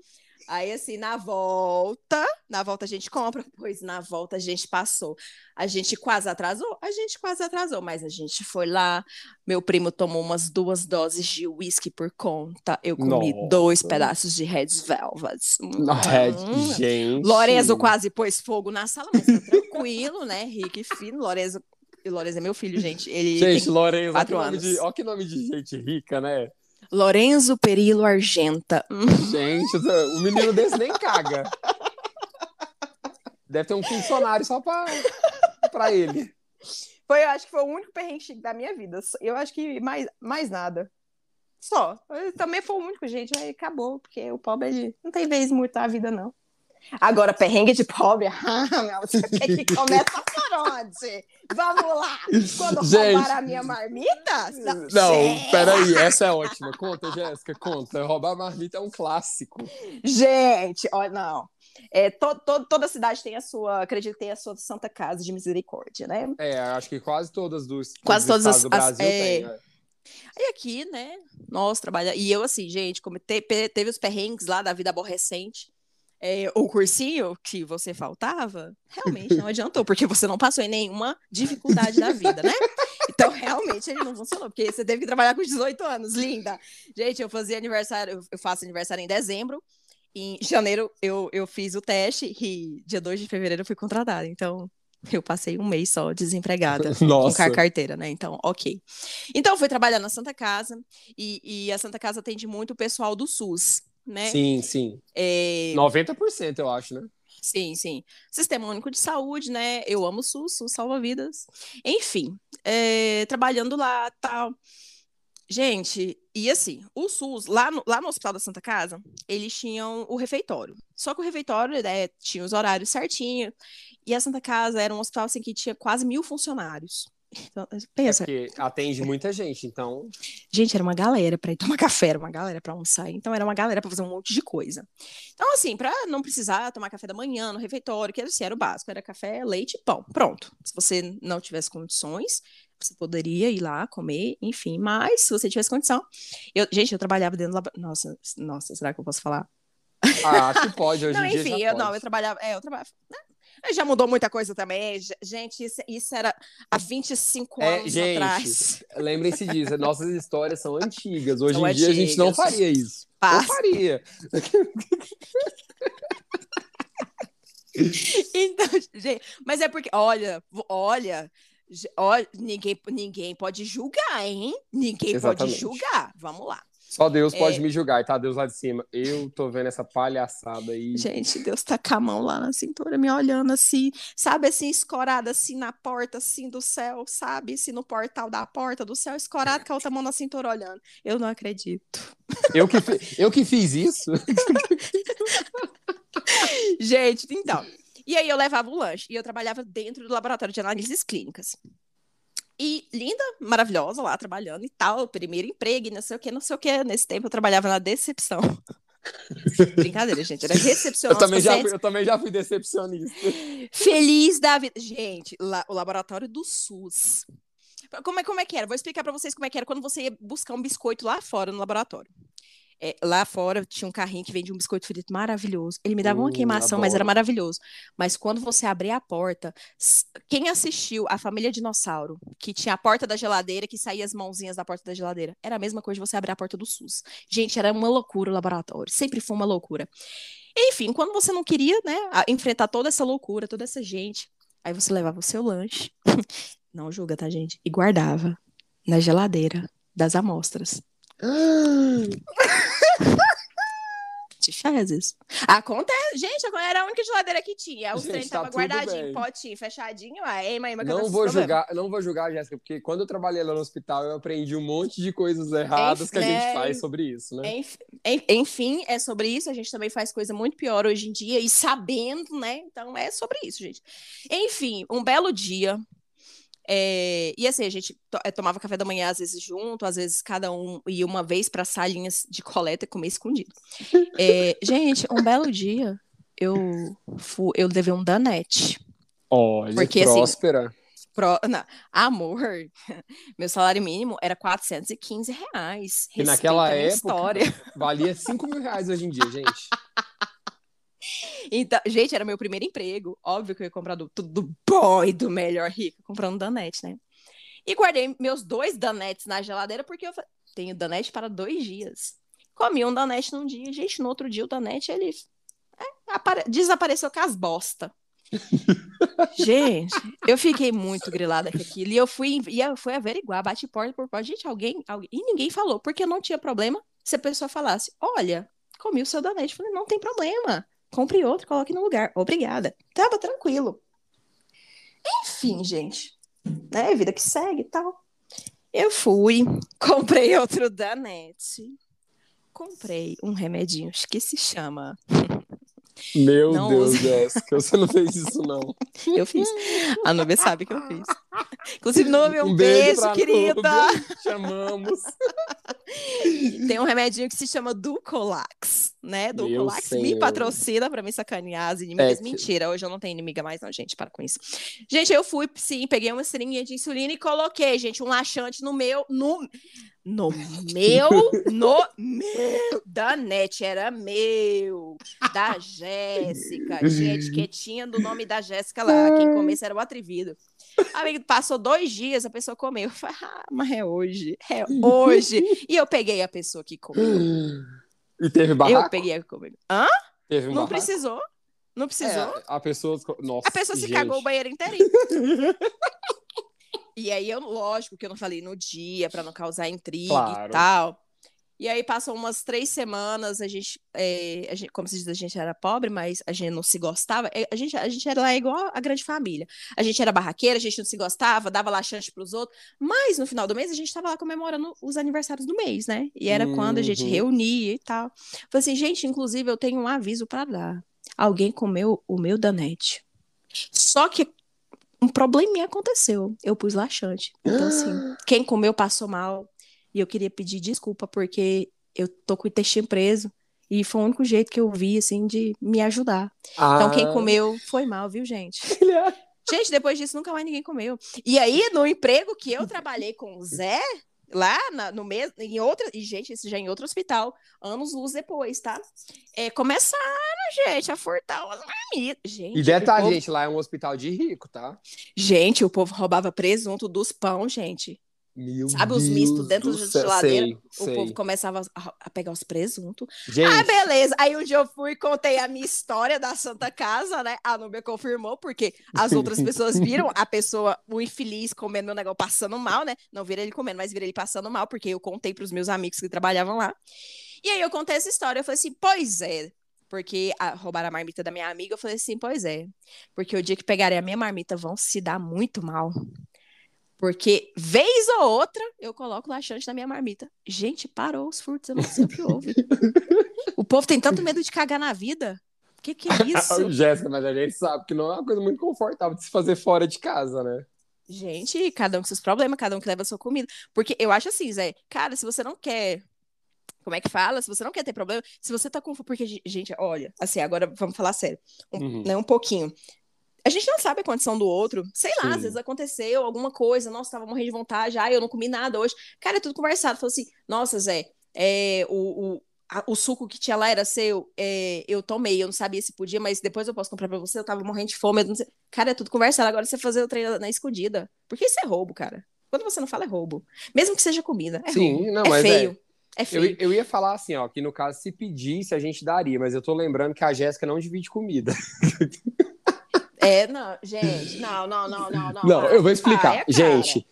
Aí, assim, na volta, na volta a gente compra, pois na volta a gente passou. A gente quase atrasou? A gente quase atrasou, mas a gente foi lá. Meu primo tomou umas duas doses de uísque por conta. Eu comi Nossa. dois pedaços de Red Velvet. Hum. gente. Lorenzo quase pôs fogo na sala, mas tá tranquilo, né? Rico e fino. Lorenzo, Lorenzo é meu filho, gente. Ele Gente, tem Lorenzo, que, quatro anos. de, olha que nome de gente rica, né? Lorenzo Perilo Argenta. Gente, o menino desse nem caga. Deve ter um funcionário só pra, pra ele. Foi, eu acho que foi o único perrengue da minha vida. Eu acho que mais, mais nada. Só. Eu também foi o único, gente. Aí acabou, porque o pobre ele não tem vez muito na vida, não. Agora, perrengue de pobre, ah, meu, você quer que começa por onde? Vamos lá! Quando Gente. roubaram a minha marmita? Não, Gente. peraí, essa é ótima. Conta, Jéssica, conta. Roubar marmita é um clássico. Gente, olha, não. É, to, to- toda cidade tem a sua, acredito que tem a sua Santa Casa de Misericórdia, né? É, acho que quase todas dos, Quase todas estados do as- Brasil é. tem. né? E aqui, né, nós trabalhamos. E eu, assim, gente, como te- teve os perrengues lá da vida aborrecente, é, o cursinho que você faltava, realmente não adiantou, porque você não passou em nenhuma dificuldade da vida, né? Então, realmente, ele não funcionou, porque você teve que trabalhar com 18 anos, linda. Gente, eu fazia aniversário, eu- faço aniversário em dezembro. Em janeiro eu, eu fiz o teste e dia 2 de fevereiro eu fui contratada. Então, eu passei um mês só desempregada com Nossa. car- carteira, né? Então, ok. Então, fui trabalhar na Santa Casa e, e a Santa Casa atende muito o pessoal do SUS, né? Sim, sim. É, 90% eu acho, né? sim, sim. Sistema Único de Saúde, né? Eu amo o SUS, SUS salva vidas. Enfim, é, trabalhando lá, tal. Gente, e assim, o SUS, lá no, lá no Hospital da Santa Casa, eles tinham o refeitório. Só que o refeitório, né, tinha os horários certinho. E a Santa Casa era um hospital, assim, que tinha quase mil funcionários. Então, É pensa, porque atende muita gente, então. Gente, era uma galera para ir tomar café, era uma galera para almoçar, então era uma galera para fazer um monte de coisa. Então, assim, para não precisar tomar café da manhã no refeitório, que era, assim, era o básico, era café, leite e pão. Pronto. Se você não tivesse condições, você poderia ir lá comer, enfim, mas se você tivesse condição. Eu, gente, eu trabalhava dentro do labo- Nossa, nossa, será que eu posso falar? Ah, acho que pode, hoje não, em dia enfim, eu pode. não, eu trabalhava, é, eu trabalhava, né? Já mudou muita coisa também. Ge- Gente, isso, isso era há 25 É, anos gente, atrás. Lembrem-se disso, nossas histórias são antigas. Hoje São em dia a gente não antigas. faria isso. Não Passa. faria. Então, gente, mas é porque, olha, olha, olha, ninguém, ninguém pode julgar, hein? Ninguém pode Exatamente. julgar. Vamos lá. Só Deus pode É. me julgar, tá? Deus lá de cima. Eu tô vendo essa palhaçada aí. Gente, Deus tá com a mão lá na cintura, me olhando assim, sabe, assim, escorada assim na porta, assim, do céu, sabe? Assim, no portal da porta do céu, escorado com a outra mão na cintura olhando. Eu não acredito. Eu que, eu que fiz isso. Gente, então. E aí eu levava o lanche e eu trabalhava dentro do laboratório de análises clínicas. E linda, maravilhosa lá trabalhando e tal, primeiro emprego, e não sei o que, não sei o que. Nesse tempo eu trabalhava na decepção. Brincadeira, gente, era Eu recepcionando os também, já fui, eu também já fui decepcionista. Feliz da vida. Gente, lá- o laboratório do SUS. Como é, como é que era? Vou explicar pra vocês como é que era quando você ia buscar um biscoito lá fora no laboratório. É, lá fora tinha um carrinho que vendia um biscoito frito maravilhoso. Ele me dava uma Hum, queimação, mas era adoro. maravilhoso. Mas quando você abria a porta, quem assistiu a família Dinossauro, que tinha a porta da geladeira, que saía as mãozinhas da porta da geladeira, era a mesma coisa de você abrir a porta do SUS. Gente, era uma loucura o laboratório. Sempre foi uma loucura. Enfim, quando você não queria, né, enfrentar toda essa loucura, toda essa gente, aí você levava o seu lanche, não julga, tá, gente? E guardava na geladeira das amostras. De fezes. Acontece, gente, agora era a única geladeira que tinha. O trem tá tava guardadinho, bem. potinho, fechadinho. Não vou julgar, não vou julgar, Jéssica, porque quando eu trabalhei lá no hospital, eu aprendi um monte de coisas erradas que a gente faz sobre isso, né? Enf- en- Enfim, é sobre isso. A gente também faz coisa muito pior hoje em dia e sabendo, né? Então é sobre isso, gente. Enfim, um belo dia. É, E assim, a gente eh, tomava café da manhã às vezes junto, às vezes cada um ia uma vez para salinhas de coleta e comer escondido. É, Gente, um belo dia eu fu... eu levei um danete. Olha, Porque, assim, próspera. Pro... Não, amor, meu salário mínimo era 415 reais. E naquela época- história. Valia 5 mil reais hoje em dia, gente. Então, gente, era meu primeiro emprego. Óbvio que eu ia comprar do, tudo bom e do melhor rico, comprando Danete, né? E guardei meus dois Danetes na geladeira, porque eu tenho Danete para dois dias. Comi um Danete num dia, gente, no outro dia o Danete, ele é, desapareceu com as bosta. gente, eu fiquei muito grilada com aquilo. E eu fui, e eu fui averiguar, bate porta por porta. Gente, alguém, alguém. E ninguém falou, porque não tinha problema se a pessoa falasse: olha, comi o seu Danete. Eu falei, não tem problema. Compre outro, coloque no lugar. Obrigada. Tava tranquilo. Enfim, gente. Né? Vida que segue e tal. Eu fui, comprei outro Danete. Comprei um remedinho que se chama meu não Deus, Jéssica, você não fez isso, não. Eu fiz. A Nubia sabe que eu fiz. Inclusive, Nubia, um, um beijo, beijo querida. Chamamos. Tem um remedinho que se chama Ducolax, né? Ducolax me patrocina pra me sacanear as inimigas. É, Mentira, hoje eu não tenho inimiga mais, não, gente, para com isso. Gente, eu fui, sim, peguei uma seringuinha de insulina e coloquei, gente, um laxante no meu, no, no meu, no meu, da NET, era meu, da Jéssica, que tinha do nome da Jéssica lá, quem comesse era o atrevido. Amigo, passou dois dias, a pessoa comeu, eu falei, ah, mas é hoje, é hoje, e eu peguei a pessoa que comeu. E teve barraco? Eu peguei a comeu. Hã? Teve um Não barraco? precisou, não precisou. É, a pessoa, nossa, A pessoa se gente. cagou o banheiro inteirinho. E aí, eu, lógico que eu não falei no dia para não causar intriga Claro. e tal. E aí passou umas três semanas, a gente, é, a gente, como se diz, a gente era pobre, mas a gente não se gostava. É, A gente, a gente era lá igual a grande família. A gente era barraqueira, a gente não se gostava, dava laxante pros outros. Mas no final do mês a gente tava lá comemorando os aniversários do mês, né? E era quando a gente Uhum. reunia e tal. Falei assim, gente, inclusive eu tenho um aviso para dar. Alguém comeu o meu danete. Só que um probleminha aconteceu. Eu pus laxante. Então, assim, quem comeu passou mal. E eu queria pedir desculpa, porque eu tô com o intestino preso. E foi o único jeito que eu vi, assim, de me ajudar. Então, quem Ah. comeu foi mal, viu, gente? Gente, depois disso, nunca mais ninguém comeu. E aí, no emprego que eu trabalhei com o Zé, lá na- no mesmo, em outra, e gente, isso já em outro hospital, anos luz depois, tá? É, começaram, gente, a furtar umas marmitas. Gente, E detalhe, povo, gente, lá é um hospital de rico, tá? gente, o povo roubava presunto dos pão, gente. Meu Sabe os Deus mistos dentro do da geladeira? Sei, O sei. povo começava a, a pegar os presuntos. Gente, Ah, beleza. Aí um dia eu fui e contei a minha história da Santa Casa, né? A Núbia confirmou, porque as outras pessoas viram a pessoa, o infeliz, comendo o negócio, passando mal, né? Não viram ele comendo, mas viram ele passando mal, porque eu contei para os meus amigos que trabalhavam lá. E aí eu contei essa história. Eu falei assim, pois é. Porque a, roubaram a marmita da minha amiga. Eu falei assim, pois é. Porque o dia que pegarem a minha marmita vão se dar muito mal. Porque, vez ou outra, eu coloco laxante na minha marmita. Gente, parou os furtos, eu não sei o que houve. O povo tem tanto medo de cagar na vida. O que, que é isso? Jéssica, mas a gente sabe que não é uma coisa muito confortável de se fazer fora de casa, né? Gente, cada um com seus problemas, cada um que leva a sua comida. Porque eu acho assim, Zé, cara, se você não quer. Como é que fala? Se você não quer ter problema, se você tá com. Porque, gente, olha, assim, agora vamos falar sério. Um, Uhum. né, um pouquinho. A gente não sabe a condição do outro. Sei lá, Sim. às vezes aconteceu alguma coisa. Nossa, tava morrendo de vontade. Ah, eu não comi nada hoje. Cara, é tudo conversado. Falou assim: Nossa, Zé, é, o, o, a- o suco que tinha lá era seu. é, eu tomei. Eu não sabia se podia, mas depois eu posso comprar pra você. Eu tava morrendo de fome. eu. Cara, é tudo conversado. Agora você fazer o treino na escondida. Porque isso é roubo, cara. Quando você não fala, é roubo. Mesmo que seja comida. É Sim, roubo. não, é mas é. feio. É Eu, feio. eu ia falar assim, ó, que no caso, se pedisse, a gente daria, mas eu tô lembrando que a Jéssica não divide comida. É, não, gente. Não, não, não, não, não. Não, eu vou explicar. ah, é, gente,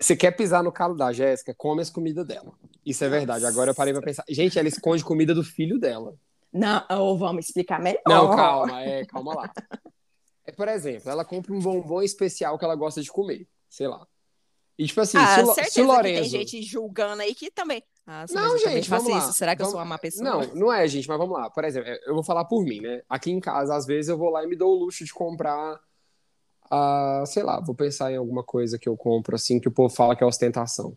você quer pisar no calo da Jéssica, come as comidas dela. Isso é verdade. Agora eu parei pra pensar. Gente, ela esconde comida do filho dela. Não, ou vamos explicar melhor. Não, calma, é, calma lá. É, por exemplo, ela compra um bombom especial que ela gosta de comer, sei lá. E tipo assim, Ah, se, o, se Lorenzo... tem gente julgando aí que também. Ah, Não, eu gente, vamos lá. isso. Será que eu Vamos- sou uma má pessoa? Não, não é, gente, mas vamos lá. Por exemplo, eu vou falar por mim, né? Aqui em casa, às vezes, eu vou lá e me dou o luxo de comprar, ah, sei lá, vou pensar em alguma coisa que eu compro, assim, que o povo fala que é ostentação.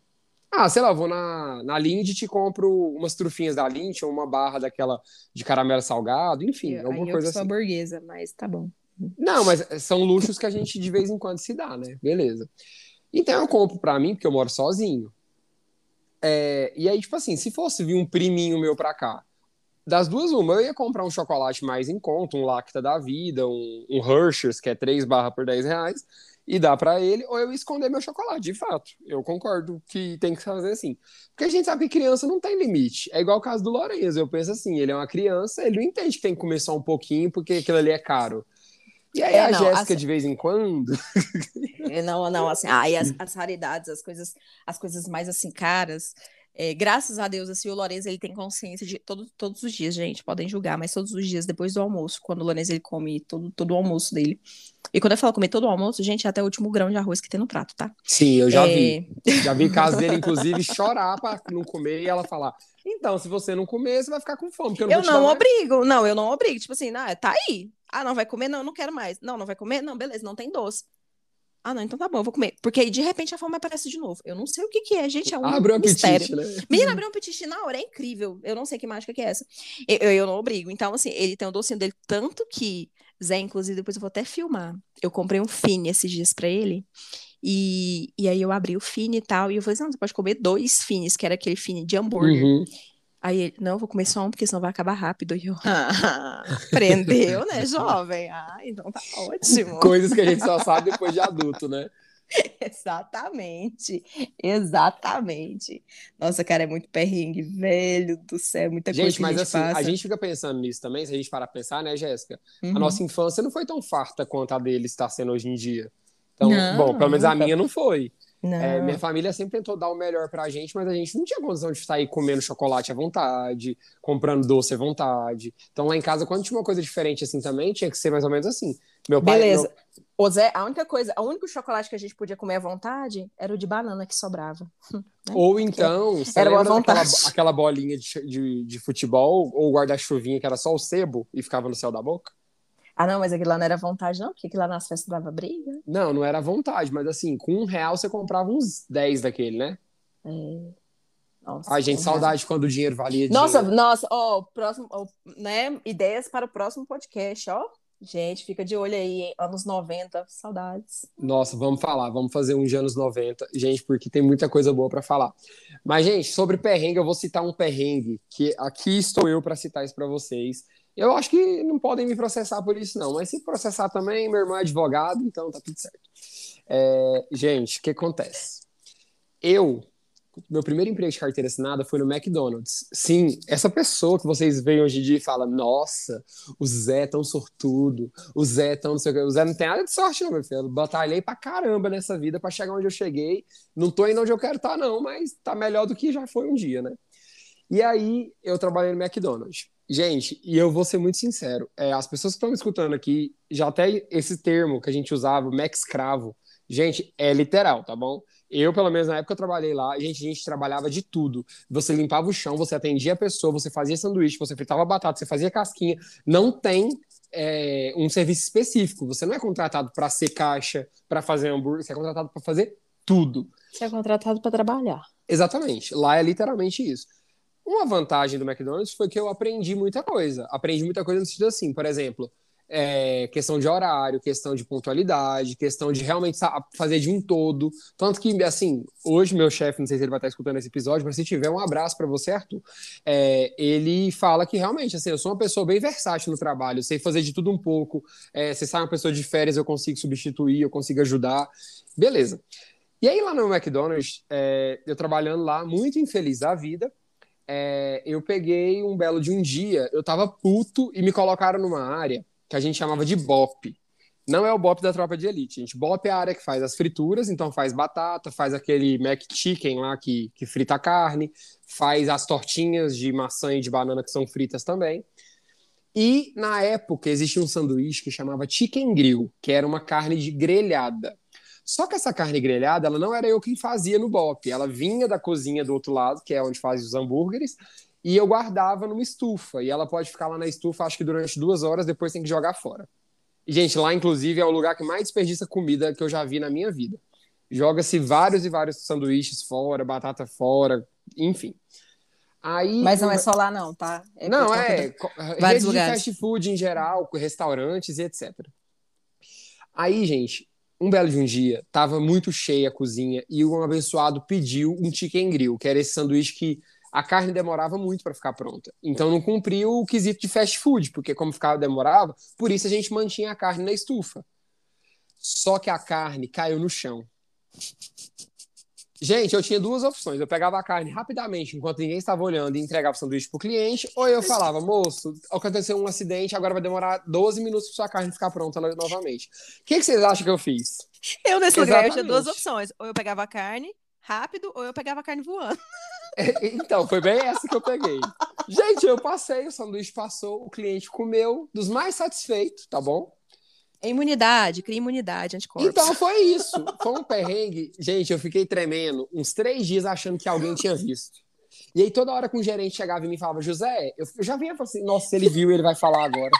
Ah, sei lá, eu vou na, na Lindt e compro umas trufinhas da Lindt ou uma barra daquela de caramelo salgado, enfim, Eu- alguma aí eu coisa que sou assim. burguesa, mas tá bom. Não, mas são luxos que a gente de vez em quando se dá, né? Beleza. Então eu compro pra mim, porque eu moro sozinho. É, e aí, tipo assim, se fosse vir um priminho meu pra cá, das duas, uma, eu ia comprar um chocolate mais em conta, um Lacta da vida, um, um que é 3 barra por 10 reais, e dar para ele, ou eu ia esconder meu chocolate, de fato. Eu concordo que tem que fazer assim. Porque a gente sabe que criança não tem limite. É igual o caso do Lourenço. Eu penso assim, ele é uma criança, ele não entende que tem que comer só um pouquinho porque aquilo ali é caro. E aí é, a não, Jéssica, assim, de vez em quando. É, não, não, assim, aí as, as, raridades, as coisas, as coisas mais assim caras. É, graças a Deus, assim, o Lourenço ele tem consciência de todo, todos os dias, gente, podem julgar, mas todos os dias depois do almoço, quando o Lourenço ele come todo, todo o almoço dele. E quando eu falo comer todo o almoço, gente, é até o último grão de arroz que tem no prato, tá? Sim, eu já é... vi. Já vi casos dele, inclusive, chorar para não comer e ela falar: então, se você não comer, você vai ficar com fome. eu não, eu não obrigo, não, eu não obrigo. Tipo assim, não, tá aí. Ah, não vai comer? Não, não quero mais. Não, não vai comer? Não, beleza, não tem doce. Ah, não, então tá bom, eu vou comer. Porque aí, de repente, a fome aparece de novo. Eu não sei o que que é, gente, é um Abre um mistério. Apetite, né? Menina, abriu um apetite na hora, é incrível. Eu não sei que mágica que é essa. Eu, eu, eu não obrigo. Então, assim, ele tem o docinho dele, tanto que, Zé, inclusive, depois eu vou até filmar. Eu comprei um Fini esses dias pra ele. E, e aí eu abri o Fini e tal, e eu falei assim, não, você pode comer dois Finis, que era aquele Fini de hambúrguer. Uhum. Aí ele, não, vou comer só um, porque senão vai acabar rápido. E eu, ah, prendeu, né, jovem? Ah, então tá ótimo. Coisas que a gente só sabe depois de adulto, né? Exatamente, exatamente. Nossa, cara, é muito perrengue, velho do céu, muita gente, coisa que mas a gente assim, passa. a gente fica pensando nisso também, se a gente parar pra pensar, né, Jéssica? Uhum. A nossa infância não foi tão farta quanto a dele está sendo hoje em dia. Então, não, bom, pelo menos a minha não foi. É, minha família sempre tentou dar o melhor pra gente, mas a gente não tinha condição de sair comendo chocolate à vontade, comprando doce à vontade. Então lá em casa, quando tinha uma coisa diferente assim também, tinha que ser mais ou menos assim. Meu pai, Beleza. Meu... O Zé, a única coisa, o único chocolate que a gente podia comer à vontade era o de banana que sobrava. Né? Ou então, era uma vontade. Aquela, aquela bolinha de, de, de futebol, ou guarda-chuvinha que era só o sebo e ficava no céu da boca? Ah, não, mas aquilo lá não era vontade, não? Porque aquilo lá nas festas dava briga. Não, não era vontade, mas assim, com um real você comprava uns 10 daquele, né? É. Nossa, Ai, gente, saudade quando o dinheiro valia Nossa, dinheiro. nossa, ó, próximo, ó, né? Ideias para o próximo podcast, ó. Gente, fica de olho aí, hein? anos 90, saudades. Nossa, vamos falar, vamos fazer um de anos 90, gente, porque tem muita coisa boa para falar. Mas, gente, sobre perrengue, eu vou citar um perrengue, que aqui estou eu para citar isso para vocês. Eu acho que não podem me processar por isso, não. Mas se processar também, meu irmão é advogado, então tá tudo certo. É, gente, o que acontece? Eu, meu primeiro emprego de carteira assinada foi no McDonald's. Sim, essa pessoa que vocês veem hoje em dia e fala, nossa, o Zé é tão sortudo, o Zé é tão não sei o que. O Zé não tem nada de sorte, não, meu filho. Eu batalhei pra caramba nessa vida para chegar onde eu cheguei. Não tô indo onde eu quero estar, tá, não, mas tá melhor do que já foi um dia, né? E aí, eu trabalhei no McDonald's. Gente, e eu vou ser muito sincero, é, as pessoas que estão me escutando aqui, já até esse termo que a gente usava, Max Cravo, gente, é literal, tá bom? Eu, pelo menos na época, eu trabalhei lá, gente, a gente trabalhava de tudo. Você limpava o chão, você atendia a pessoa, você fazia sanduíche, você fritava batata, você fazia casquinha. Não tem é, um serviço específico. Você não é contratado para ser caixa, para fazer hambúrguer, você é contratado para fazer tudo. Você é contratado para trabalhar. Exatamente. Lá é literalmente isso. Uma vantagem do McDonald's foi que eu aprendi muita coisa. Aprendi muita coisa no sentido assim, por exemplo, é, questão de horário, questão de pontualidade, questão de realmente fazer de um todo. Tanto que, assim, hoje meu chefe, não sei se ele vai estar escutando esse episódio, mas se tiver um abraço para você, Arthur. É, ele fala que realmente, assim, eu sou uma pessoa bem versátil no trabalho, sei fazer de tudo um pouco. É, se sai uma pessoa de férias, eu consigo substituir, eu consigo ajudar. Beleza. E aí, lá no McDonald's, é, eu trabalhando lá, muito infeliz da vida, é, eu peguei um belo de um dia, eu tava puto e me colocaram numa área que a gente chamava de BOP. Não é o BOP da tropa de elite, gente. BOP é a área que faz as frituras, então faz batata, faz aquele Mac Chicken lá que, que frita a carne, faz as tortinhas de maçã e de banana que são fritas também. E na época existia um sanduíche que chamava Chicken Grill, que era uma carne de grelhada. Só que essa carne grelhada, ela não era eu quem fazia no BOP. Ela vinha da cozinha do outro lado, que é onde faz os hambúrgueres, e eu guardava numa estufa. E ela pode ficar lá na estufa, acho que durante duas horas, depois tem que jogar fora. E, gente, lá, inclusive, é o lugar que mais desperdiça comida que eu já vi na minha vida. Joga-se vários e vários sanduíches fora, batata fora, enfim. Aí, Mas não é só lá, não, tá? É não, é. Vários lugares. de fast food em geral, restaurantes e etc. Aí, gente, um belo de um dia, tava muito cheia a cozinha e um abençoado pediu um chicken grill, que era esse sanduíche que a carne demorava muito para ficar pronta. Então não cumpria o quesito de fast food, porque como ficava demorava, por isso a gente mantinha a carne na estufa. Só que a carne caiu no chão. Gente, eu tinha duas opções. Eu pegava a carne rapidamente, enquanto ninguém estava olhando, e entregava o sanduíche pro cliente, ou eu falava, moço, aconteceu um acidente, agora vai demorar 12 minutos para sua carne ficar pronta novamente. O que, que vocês acham que eu fiz? Eu, nesse lugar, eu tinha duas opções. Ou eu pegava a carne rápido, ou eu pegava a carne voando. É, então, foi bem essa que eu peguei. Gente, eu passei, o sanduíche passou, o cliente comeu, dos mais satisfeitos, tá bom? É imunidade, cria imunidade, anticorpos. Então foi isso. Foi um perrengue. Gente, eu fiquei tremendo uns três dias achando que alguém tinha visto. E aí toda hora que um gerente chegava e me falava, José, eu, já vinha e falava assim, nossa, se ele viu, ele vai falar agora.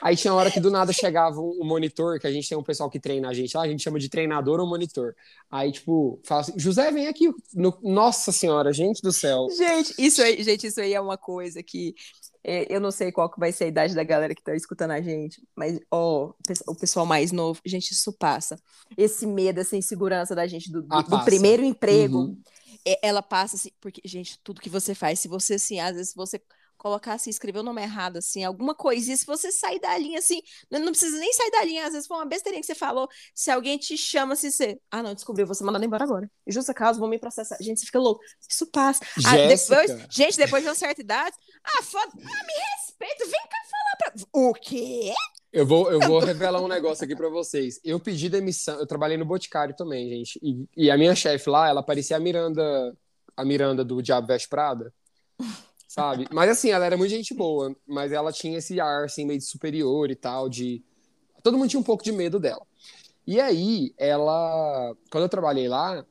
Aí tinha hora que do nada chegava um monitor, que a gente tem um pessoal que treina a gente lá, a gente chama de treinador ou monitor. Aí, tipo, fala assim, José, vem aqui. No... Nossa senhora, gente do céu. Gente, isso aí, gente, isso aí é uma coisa que eu não sei qual que vai ser a idade da galera que tá escutando a gente, mas, ó, o pessoal mais novo, gente, isso passa. Esse medo, essa insegurança da gente do, do, ah, do primeiro emprego, uhum. É, ela passa assim, porque, gente, tudo que você faz, se você, assim, às vezes você colocar assim, escrever o nome errado, assim, alguma coisinha, se você sair da linha, assim, não, não precisa nem sair da linha, às vezes foi uma besteirinha que você falou, se alguém te chama, se você, ah, não, descobriu, você mandando embora agora. E justa causa, vou me processar. Gente, você fica louco. Isso passa. Ah, depois, gente, depois de uma certa idade, ah, foda, ah, me respeita, vem cá falar pra... O quê? Eu vou, eu vou revelar um negócio aqui para vocês. Eu pedi demissão, eu trabalhei no Boticário também, gente, e, e a minha chefe lá, ela parecia a Miranda, a Miranda do Diabo Veste Prada sabe? Mas assim, ela era muito gente boa, mas ela tinha esse ar assim meio de superior e tal, de todo mundo tinha um pouco de medo dela. E aí, ela, quando eu trabalhei lá,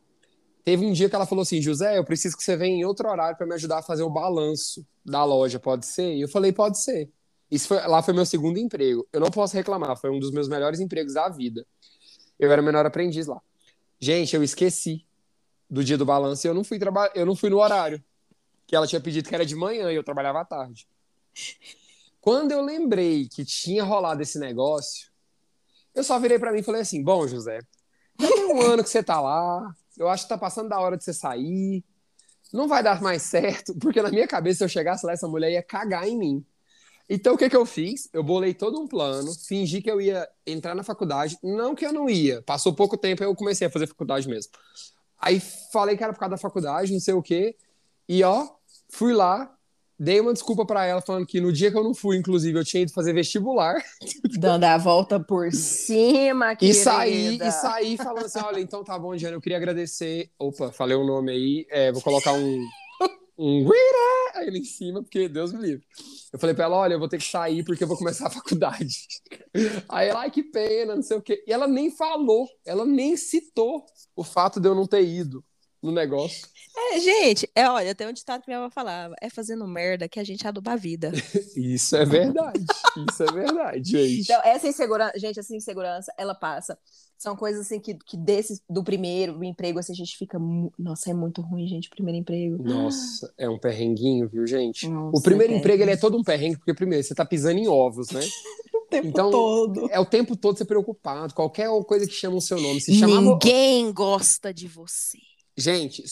teve um dia que ela falou assim: "José, eu preciso que você venha em outro horário para me ajudar a fazer o balanço da loja, pode ser?" E eu falei: "Pode ser". Isso foi, lá foi meu segundo emprego. Eu não posso reclamar, foi um dos meus melhores empregos da vida. Eu era menor aprendiz lá. Gente, eu esqueci do dia do balanço e eu não fui trabalhar, eu não fui no horário que ela tinha pedido que era de manhã e eu trabalhava à tarde. Quando eu lembrei que tinha rolado esse negócio, eu só virei para mim e falei assim: Bom, José, já tem um ano que você tá lá, eu acho que tá passando da hora de você sair, não vai dar mais certo, porque na minha cabeça, se eu chegasse lá, essa mulher ia cagar em mim. Então, o que, que eu fiz? Eu bolei todo um plano, fingi que eu ia entrar na faculdade, não que eu não ia, passou pouco tempo eu comecei a fazer faculdade mesmo. Aí falei que era por causa da faculdade, não sei o quê, e ó, Fui lá, dei uma desculpa para ela, falando que no dia que eu não fui, inclusive, eu tinha ido fazer vestibular. Dando a volta por cima, querida. E saí, e saí falando assim, olha, então tá bom, Diana, eu queria agradecer... Opa, falei o um nome aí, é, vou colocar um... um aí em cima, porque Deus me livre. Eu falei pra ela, olha, eu vou ter que sair porque eu vou começar a faculdade. Aí ela, ai, que pena, não sei o quê. E ela nem falou, ela nem citou o fato de eu não ter ido no negócio. É, gente, é, olha, tem um ditado que minha avó falava, é fazendo merda que a gente aduba a vida. Isso é verdade, isso é verdade, gente. Então, essa insegurança, gente, essa insegurança, ela passa. São coisas assim que, que desse, do primeiro emprego, assim, a gente fica, nossa, é muito ruim, gente, o primeiro emprego. Nossa, é um perrenguinho, viu, gente? Nossa, o primeiro é emprego, ele é todo um perrengue, porque primeiro, você tá pisando em ovos, né? o tempo então, todo. É o tempo todo você preocupado, qualquer coisa que chama o seu nome. Se Ninguém gosta de você. Gente,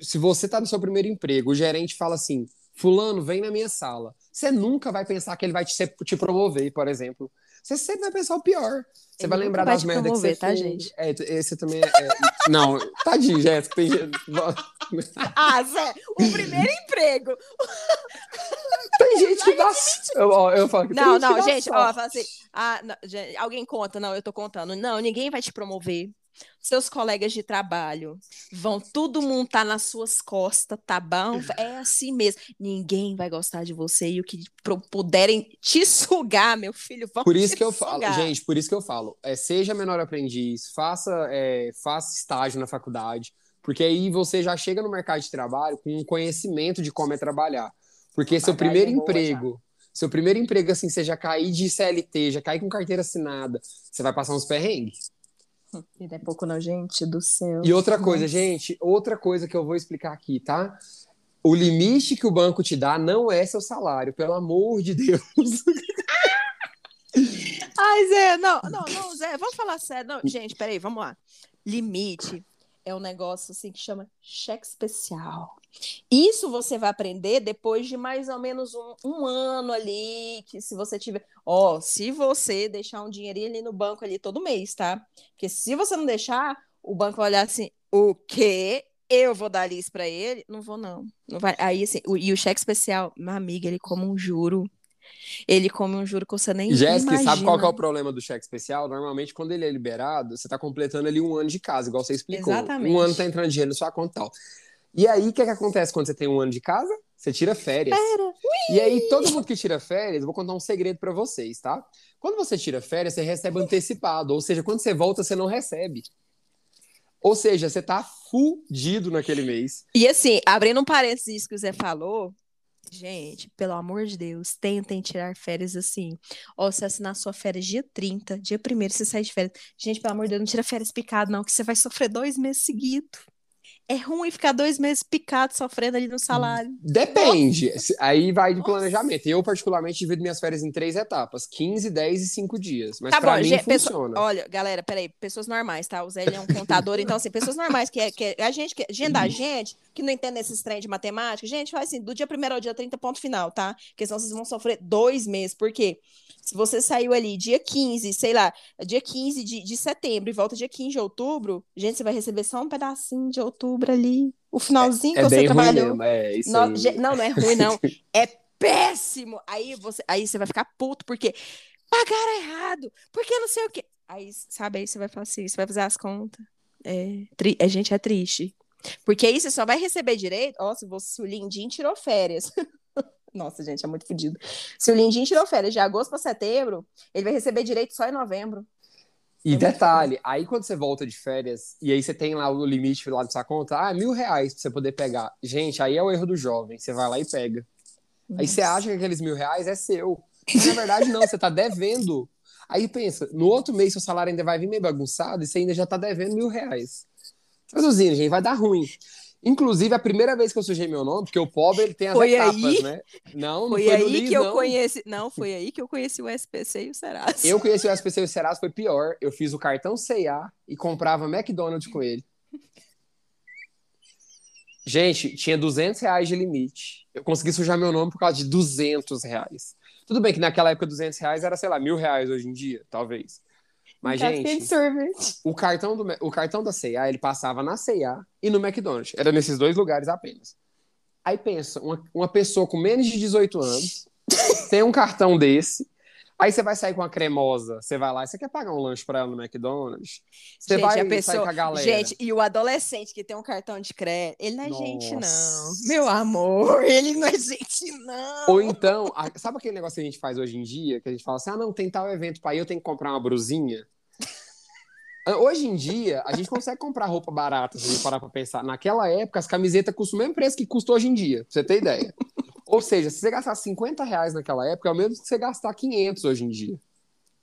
se você tá no seu primeiro emprego, o gerente fala assim: Fulano, vem na minha sala. Você nunca vai pensar que ele vai te, te promover, por exemplo. Você sempre vai pensar o pior. Você ele vai lembrar vai das merdas que você tá, fez. gente? É, esse também é. é... não, tadinho, Jéssica. Tem... ah, Zé, o primeiro emprego. Tem gente que dá. Eu, eu falo que não, não, gente, ó, fala assim. Ah, não, gente, alguém conta, não, eu tô contando. Não, ninguém vai te promover seus colegas de trabalho vão todo mundo tá nas suas costas, tá bom? É assim mesmo. Ninguém vai gostar de você e o que puderem te sugar, meu filho, vão Por isso que eu sugar. falo, gente, por isso que eu falo, é, seja menor aprendiz, faça, é, faça estágio na faculdade, porque aí você já chega no mercado de trabalho com um conhecimento de como é trabalhar. Porque seu primeiro emprego, seu primeiro emprego assim, você já cair de CLT, já cair com carteira assinada, você vai passar uns perrengues. E não é pouco não, gente do céu. E outra coisa, gente, outra coisa que eu vou explicar aqui, tá? O limite que o banco te dá não é seu salário, pelo amor de Deus. Ai, Zé, não, não, não, Zé, vamos falar sério. Não, gente, peraí, vamos lá. Limite é um negócio assim que chama cheque especial. Isso você vai aprender depois de mais ou menos um, um ano ali, que se você tiver, ó, se você deixar um dinheirinho ali no banco ali todo mês, tá? Porque se você não deixar, o banco vai olhar assim, o quê? Eu vou dar isso para ele? Não vou não. Não vai. Aí assim, o, e o cheque especial, minha amiga, ele como um juro ele come um juro que você nem Jéssica, sabe qual é o problema do cheque especial? Normalmente, quando ele é liberado, você está completando ali um ano de casa, igual você explicou. Exatamente. Um ano está entrando dinheiro na sua conta e tal. E aí, o que, que acontece quando você tem um ano de casa? Você tira férias. E aí, todo mundo que tira férias, vou contar um segredo para vocês, tá? Quando você tira férias, você recebe antecipado. Ou seja, quando você volta, você não recebe. Ou seja, você tá fudido naquele mês. E assim, abrindo um parênteses que o Zé falou, Gente, pelo amor de Deus, tentem tirar férias assim. Ou se assinar sua férias dia 30, dia 1 você sai de férias. Gente, pelo amor de Deus, não tira férias picado, não, que você vai sofrer dois meses seguidos. É ruim ficar dois meses picado sofrendo ali no salário. Depende. Aí vai de planejamento. Eu, particularmente, divido minhas férias em três etapas: 15, 10 e 5 dias. Mas tá pra bom, mim gente, funciona. Olha, galera, peraí, pessoas normais, tá? O Zé é um contador, então, assim, pessoas normais, que é, que é a gente, que, gente da gente, que não entende esses trem de matemática, gente, faz assim, do dia 1 ao dia 30, ponto final, tá? Porque senão vocês vão sofrer dois meses. Por quê? Se você saiu ali dia 15, sei lá, dia 15 de, de setembro e volta dia 15 de outubro, gente, você vai receber só um pedacinho de outubro ali. O finalzinho é, que é você trabalhou. Mesmo, é, isso não, não, não é ruim, não. é péssimo. Aí você, aí você vai ficar puto, porque pagaram errado, porque não sei o quê. Aí, sabe, aí você vai falar assim, você vai fazer as contas. É, tri... a gente é triste. Porque aí você só vai receber direito. Ó, se, você, se o Lindim tirou férias. Nossa, gente, é muito fodido. Se o Lindinho tirou férias de agosto para setembro, ele vai receber direito só em novembro. E é detalhe, aí quando você volta de férias, e aí você tem lá o limite lá na sua conta, ah, mil reais pra você poder pegar. Gente, aí é o erro do jovem. Você vai lá e pega. Nossa. Aí você acha que aqueles mil reais é seu. Mas, na verdade, não, você tá devendo. Aí pensa, no outro mês seu salário ainda vai vir meio bagunçado e você ainda já tá devendo mil reais. Traduzindo, gente, vai dar ruim. Inclusive, a primeira vez que eu sujei meu nome, porque o pobre ele tem as foi etapas, aí? né? Não, não foi, foi aí Liz, que eu não. conheci. Não, foi aí que eu conheci o SPC e o Serasa. Eu conheci o SPC e o Serasa, foi pior. Eu fiz o cartão C&A e comprava McDonald's com ele. Gente, tinha 200 reais de limite. Eu consegui sujar meu nome por causa de 200 reais. Tudo bem que naquela época 200 reais era, sei lá, mil reais hoje em dia, talvez. Mas, gente, o cartão, do, o cartão da C&A, ele passava na C&A e no McDonald's. Era nesses dois lugares apenas. Aí pensa, uma, uma pessoa com menos de 18 anos tem um cartão desse, Aí você vai sair com a cremosa, você vai lá e você quer pagar um lanche para ela no McDonald's? Você gente, vai a pessoa, sair com a galera. Gente, e o adolescente que tem um cartão de crédito, ele não é Nossa. gente, não. Meu amor, ele não é gente, não. Ou então, sabe aquele negócio que a gente faz hoje em dia, que a gente fala assim, ah, não, tem tal evento para ir, eu tenho que comprar uma brusinha? Hoje em dia, a gente consegue comprar roupa barata, se a gente parar pra pensar. Naquela época, as camisetas custam o mesmo preço que custa hoje em dia, pra você ter ideia. Ou seja, se você gastar 50 reais naquela época, é o mesmo que você gastar 500 hoje em dia.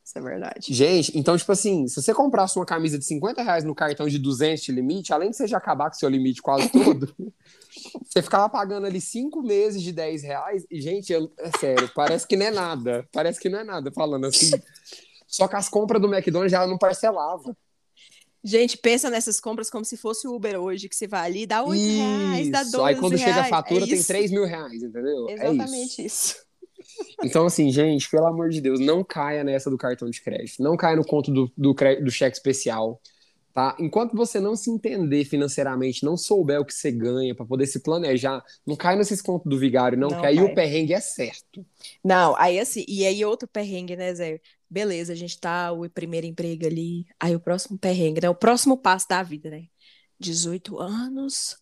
Isso é verdade. Gente, então, tipo assim, se você comprasse uma camisa de 50 reais no cartão de 200 de limite, além de você já acabar com o seu limite quase todo, você ficava pagando ali 5 meses de 10 reais. E, gente, eu, é sério, parece que não é nada. Parece que não é nada, falando assim. Só que as compras do McDonald's já não parcelava. Gente, pensa nessas compras como se fosse o Uber hoje, que você vai ali, dá 8 isso. reais, dá 12 Aí quando reais. chega a fatura é tem 3 mil reais, entendeu? É Exatamente é isso. isso. Então, assim, gente, pelo amor de Deus, não caia nessa do cartão de crédito. Não caia no conto do, do, do cheque especial. Tá? Enquanto você não se entender financeiramente, não souber o que você ganha para poder se planejar, não cai nesses contos do vigário, não, não que aí o perrengue é certo. Não, aí assim, e aí outro perrengue, né, Zé? Beleza, a gente tá o primeiro emprego ali, aí o próximo perrengue, né? O próximo passo da vida, né? 18 anos,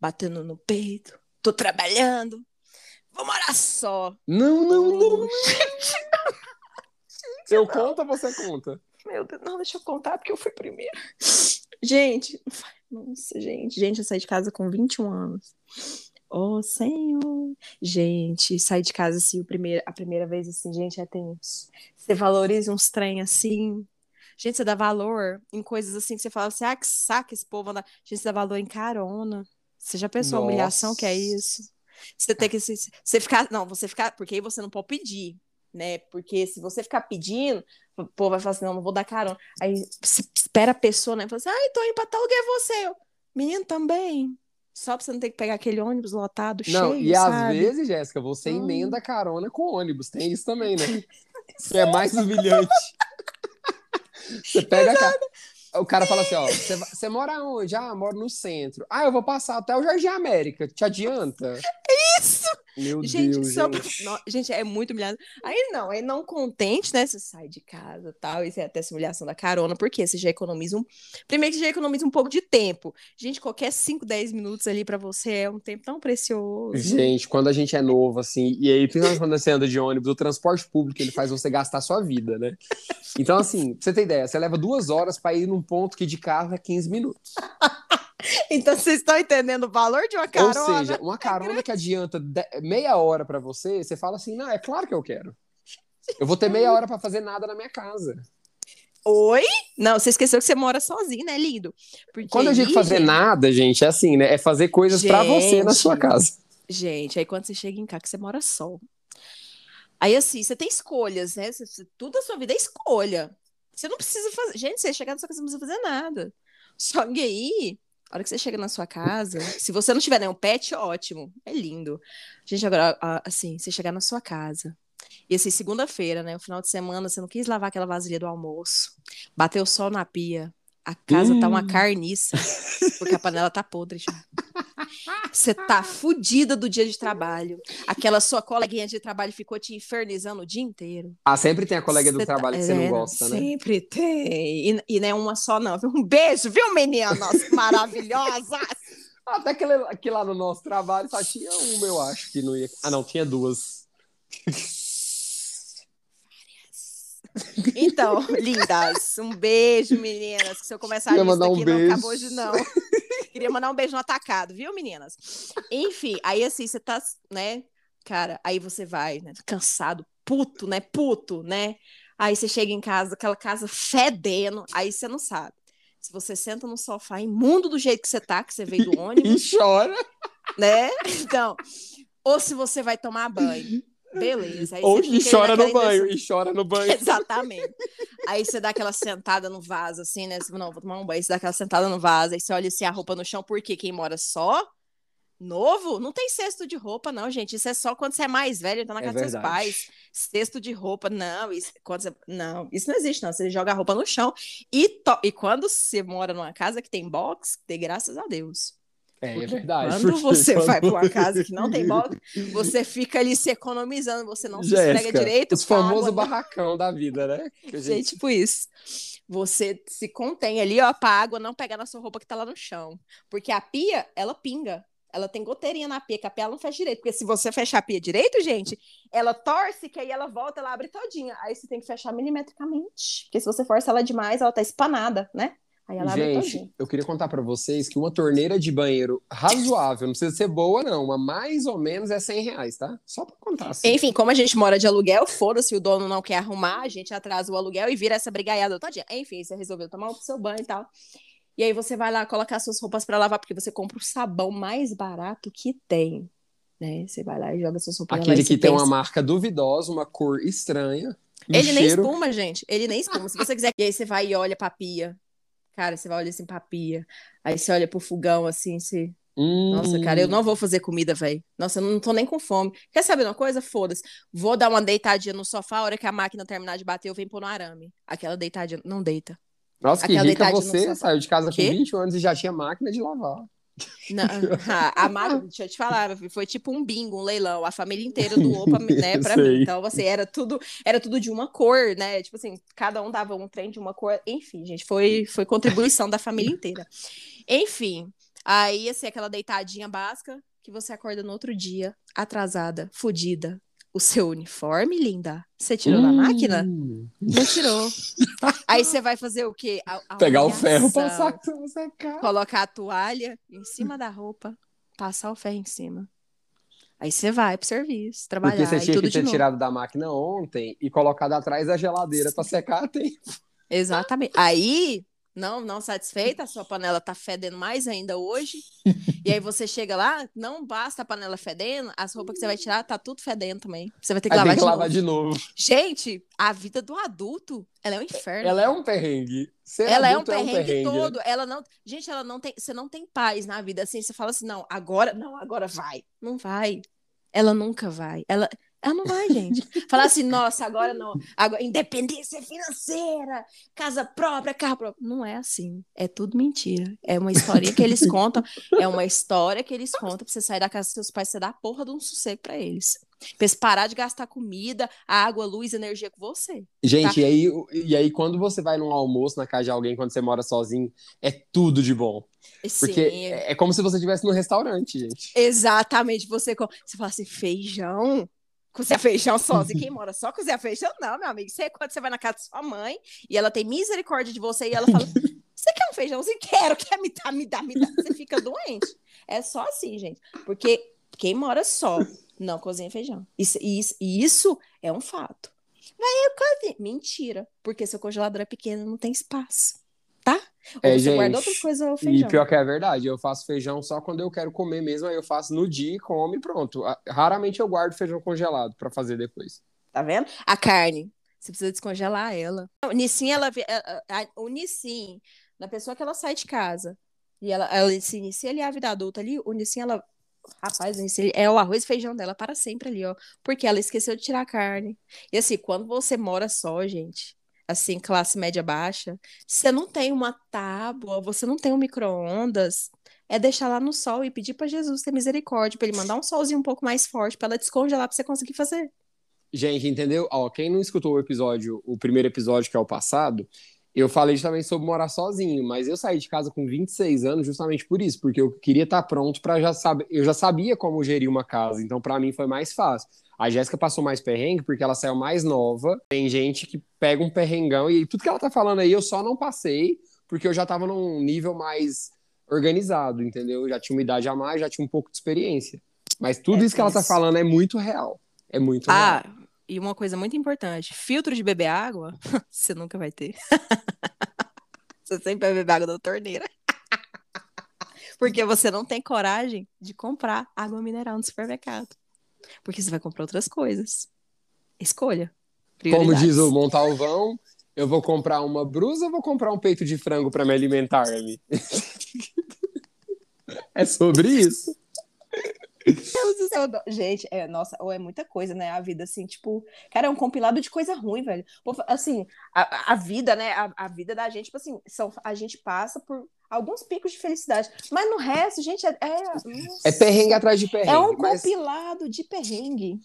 batendo no peito, tô trabalhando, vou morar só. Não, não, não. Eu conto ou você conta? Meu Deus, não, deixa eu contar porque eu fui primeiro. Gente, nossa, gente, gente, eu saí de casa com 21 anos. Oh, Senhor. Gente, sair de casa assim, o primeiro, a primeira vez assim, gente, é tenso. Você valoriza uns trem assim. Gente, você dá valor em coisas assim que você fala assim, ah, que saca esse povo andar. Gente, você dá valor em carona. Você já pensou a humilhação que é isso? Você tem que se, você ficar, não, você ficar, porque aí você não pode pedir né? Porque se você ficar pedindo, o povo vai falar assim, não, não vou dar carona. Aí espera a pessoa, né? Fala assim, ai, tô indo pra tal lugar, é você. Eu, Menino, também. Só pra você não ter que pegar aquele ônibus lotado, não, cheio, e sabe? às vezes, Jéssica, você Hum. emenda carona com ônibus. Tem isso também, né? Que é mais humilhante. Você pega a O cara fala assim, ó, você, mora onde? Ah, moro no centro. Ah, eu vou passar até o Jardim América. Te adianta? Isso! Meu Gente, Deus, só gente. Gente, é muito humilhado. Aí não, aí não contente, né? Você sai de casa tal, e você até essa humilhação da carona, porque você já economiza um. Primeiro que você já economiza um pouco de tempo. Gente, qualquer 5, 10 minutos ali pra você é um tempo tão precioso. Gente, quando a gente é novo, assim, e aí, principalmente quando você anda de ônibus, o transporte público, ele faz você gastar sua vida, né? Então, assim, pra você ter ideia, você leva duas horas pra ir num ponto que de carro é 15 minutos. Então vocês estão entendendo o valor de uma carona? Ou seja, uma carona que adianta meia hora pra você, você fala assim, não, é claro que eu quero. Eu vou ter meia hora pra fazer nada na minha casa. Oi? Não, você esqueceu que você mora sozinho, né, lindo? Porque Quando eu digo fazer nada, gente, é assim, né? É fazer coisas pra você na sua casa. Gente, aí quando você chega em casa, que você mora só. Aí assim, você tem escolhas, né? Você- tudo a sua vida é escolha. Você não precisa fazer. Gente, você chegar na sua casa, não precisa fazer nada. Só que aí, a hora que você chega na sua casa, se você não tiver nenhum pet, ótimo. É lindo. Gente, agora, assim, você chegar na sua casa. E assim, segunda-feira, né? O final de semana, você não quis lavar aquela vasilha do almoço. Bateu o sol na pia. A casa tá uma Hum. carniça. Porque a panela tá podre já. Você tá fudida do dia de trabalho. Aquela sua coleguinha de trabalho ficou te infernizando o dia inteiro. Ah, sempre tem a colega do tá- trabalho que você não é, gosta, né? Sempre tem. E, e não é uma só, não. Um beijo, viu, meninas maravilhosas? Até que, que lá no nosso trabalho só tinha uma, eu acho, que não ia. Ah, não, tinha duas. Então, lindas, um beijo, meninas. Que se eu começar a Queria lista mandar um aqui, beijo. não acabou hoje, não. Queria mandar um beijo no atacado, viu, meninas? Enfim, aí assim, você tá, né, cara, aí você vai, né, cansado, puto, né, puto, né? Aí você chega em casa, aquela casa fedendo, aí você não sabe. Se você senta no sofá imundo do jeito que você tá, que você veio do E ônibus, chora. né? Então, ou se você vai tomar banho. Beleza. Aí Ou você e chora no banho. E chora no banho. Exatamente. Aí você dá aquela sentada no vaso, assim, né? Você fala, não, vou tomar um banho. Você dá aquela sentada no vaso, aí você olha assim a roupa no chão, porque quem mora só, novo, não tem cesto de roupa, não, gente. Isso é só quando você é mais velho, tá na É casa dos seus pais. Cesto de roupa, não. Isso, quando você- não, isso não existe, não. Você joga a roupa no chão. E, to- e quando você mora numa casa que tem box, dê graças a Deus. É, é verdade. Quando porque você vai pra uma casa que não tem box, você fica ali se economizando, você não se Jéssica, esfrega direito. Famosos não. barracão da vida, né? Que Gente, tipo isso. Você se contém ali, ó, pra água não pegar na sua roupa que tá lá no chão. Porque a pia, ela pinga. Ela tem goteirinha na pia, que a pia não fecha direito. Porque se você fechar a pia direito, gente, ela torce, que aí ela volta, ela abre todinha. Aí você tem que fechar milimetricamente. Porque se você força ela demais, ela tá espanada, né? Aí ela abre Gente, eu queria contar pra vocês que uma torneira de banheiro razoável, não precisa ser boa, não, mas mais ou menos é 100 reais, tá? Só pra contar. Assim. Enfim, como a gente mora de aluguel, foda-se, o dono não quer arrumar, a gente atrasa o aluguel e vira essa brigaiada todinha. Enfim, você resolveu tomar o seu banho e tal. E aí você vai lá colocar suas roupas pra lavar, porque você compra o sabão mais barato que tem. Né? Você vai lá e joga suas roupas Aquele que tem pensa, uma marca duvidosa, uma cor estranha. Ele nem cheiro... espuma, gente. Ele nem espuma. Se você quiser. E aí você vai e olha pra pia. Cara, você vai olhar assim pra pia. Aí você olha pro fogão assim, você. Hum, Nossa, cara, eu não vou fazer comida, velho. Nossa, eu não tô nem com fome. Quer saber uma coisa? Foda-se. Vou dar uma deitadinha no sofá, a hora que a máquina terminar de bater, eu venho pôr no arame. Aquela deitadinha. Não deita. Nossa, que aquela rica deitadinha no você, saiu de casa com Quê? 20 anos e já tinha máquina de lavar. Não, a, a máquina, deixa eu te falar, foi tipo um bingo, um leilão. A família inteira doou pra, mim, né, pra mim. Então, assim, era tudo, era tudo de uma cor, né? Tipo assim, cada um dava um trem de uma cor. Enfim, gente, foi, foi contribuição da família inteira. Enfim, aí, assim, aquela deitadinha básica que você acorda no outro dia, atrasada, fudida. O seu uniforme, linda, você tirou da máquina? Hum. Não tirou. Aí você vai fazer o quê? A- a Pegar o ferro, passar secar. Colocar a toalha em cima da roupa, passar o ferro em cima. Aí você vai pro serviço, trabalhar Porque você e tinha tudo que ter tirado da máquina ontem e colocado atrás da geladeira pra secar a tempo. Exatamente. Aí, não, não satisfeita, a sua panela tá fedendo mais ainda hoje. e aí você chega lá, não basta a panela fedendo, as roupas que você vai tirar tá tudo fedendo também. Você vai ter que lavar, tem que de, lavar novo. de novo. Gente, a vida do adulto, ela é um inferno. Ela é um perrengue. Ser Ela é um adulto perrengue, né? todo. Ela não, gente, ela não tem, você não tem paz na vida assim, você fala assim, não, agora, não, agora vai. Não vai. Ela nunca vai. Ela ela não vai, gente. Falar assim, nossa, agora não. Agora, independência financeira, casa própria, carro próprio. Não é assim. É tudo mentira. É uma historinha que eles contam. É uma história que eles contam pra você sair da casa dos seus pais, você dá a porra de um sossego pra eles. Pra eles parar de gastar comida, água, luz, energia com você. Gente, Tá. e, aí, e aí quando você vai num almoço na casa de alguém, quando você mora sozinho, é tudo de bom. Porque Sim, é, é como se você estivesse no restaurante, gente. Exatamente, você, você fala assim, feijão? Cozinhar feijão sozinho, quem mora só cozinhar feijão? Não, meu amigo, isso é quando você vai na casa de sua mãe e ela tem misericórdia de você e ela fala, você quer um feijãozinho? Quero, quer me dar, me dá, me dá. Você fica doente. É só assim, gente, porque quem mora só não cozinha feijão. Isso, isso, isso é um fato. Vai, eu cozinho. Mentira, porque seu congelador é pequeno, não tem espaço, tá? Ou É, você guarda gente, outra coisa ou E feijão. pior que é verdade, eu faço feijão só quando eu quero comer mesmo, aí eu faço no dia e como e pronto. Ah, Raramente eu guardo feijão congelado pra fazer depois. Tá vendo? A carne, você precisa descongelar ela. O Nissin, ela, a- a- o Nissin, na pessoa que ela sai de casa e ela, ela se inicia ali a vida adulta ali, o Nissin, ela, rapaz, o Nissin, é o arroz e feijão dela para sempre ali, ó, porque ela esqueceu de tirar a carne. E assim, quando você mora só, gente, assim, classe média baixa, você não tem uma tábua, você não tem um micro-ondas, é deixar lá no sol e pedir para Jesus ter misericórdia, para ele mandar um solzinho um pouco mais forte, para ela descongelar, para você conseguir fazer. Gente, entendeu? Ó, quem não escutou o episódio, o primeiro episódio que é o passado, eu falei justamente sobre morar sozinho, mas eu saí de casa com 26 anos justamente por isso, porque eu queria estar pronto para já saber, eu já sabia como gerir uma casa, então para mim foi mais fácil. A Jéssica passou mais perrengue porque ela saiu mais nova. Tem gente que pega um perrengão e tudo que ela tá falando aí eu só não passei porque eu já tava num nível mais organizado, entendeu? Eu já tinha uma idade a mais, já tinha um pouco de experiência. Mas tudo É, isso que ela tá falando é muito real. É muito real. E uma coisa muito importante: filtro de beber água, você nunca vai ter. você sempre vai beber água da torneira. Porque você não tem coragem de comprar água mineral no supermercado. Porque você vai comprar outras coisas. Escolha. Como diz o Montalvão, eu vou comprar uma brusa ou vou comprar um peito de frango para me alimentar, me É sobre isso. Deus do céu. Gente, é, nossa, ou é muita coisa, né? A vida, assim, tipo, cara, é um compilado de coisa ruim, velho. Assim, a, a vida, né? A, a vida da gente, tipo assim, são, a gente passa por alguns picos de felicidade. Mas no resto, gente, é. É, É perrengue atrás de perrengue. é um mas, compilado de perrengue.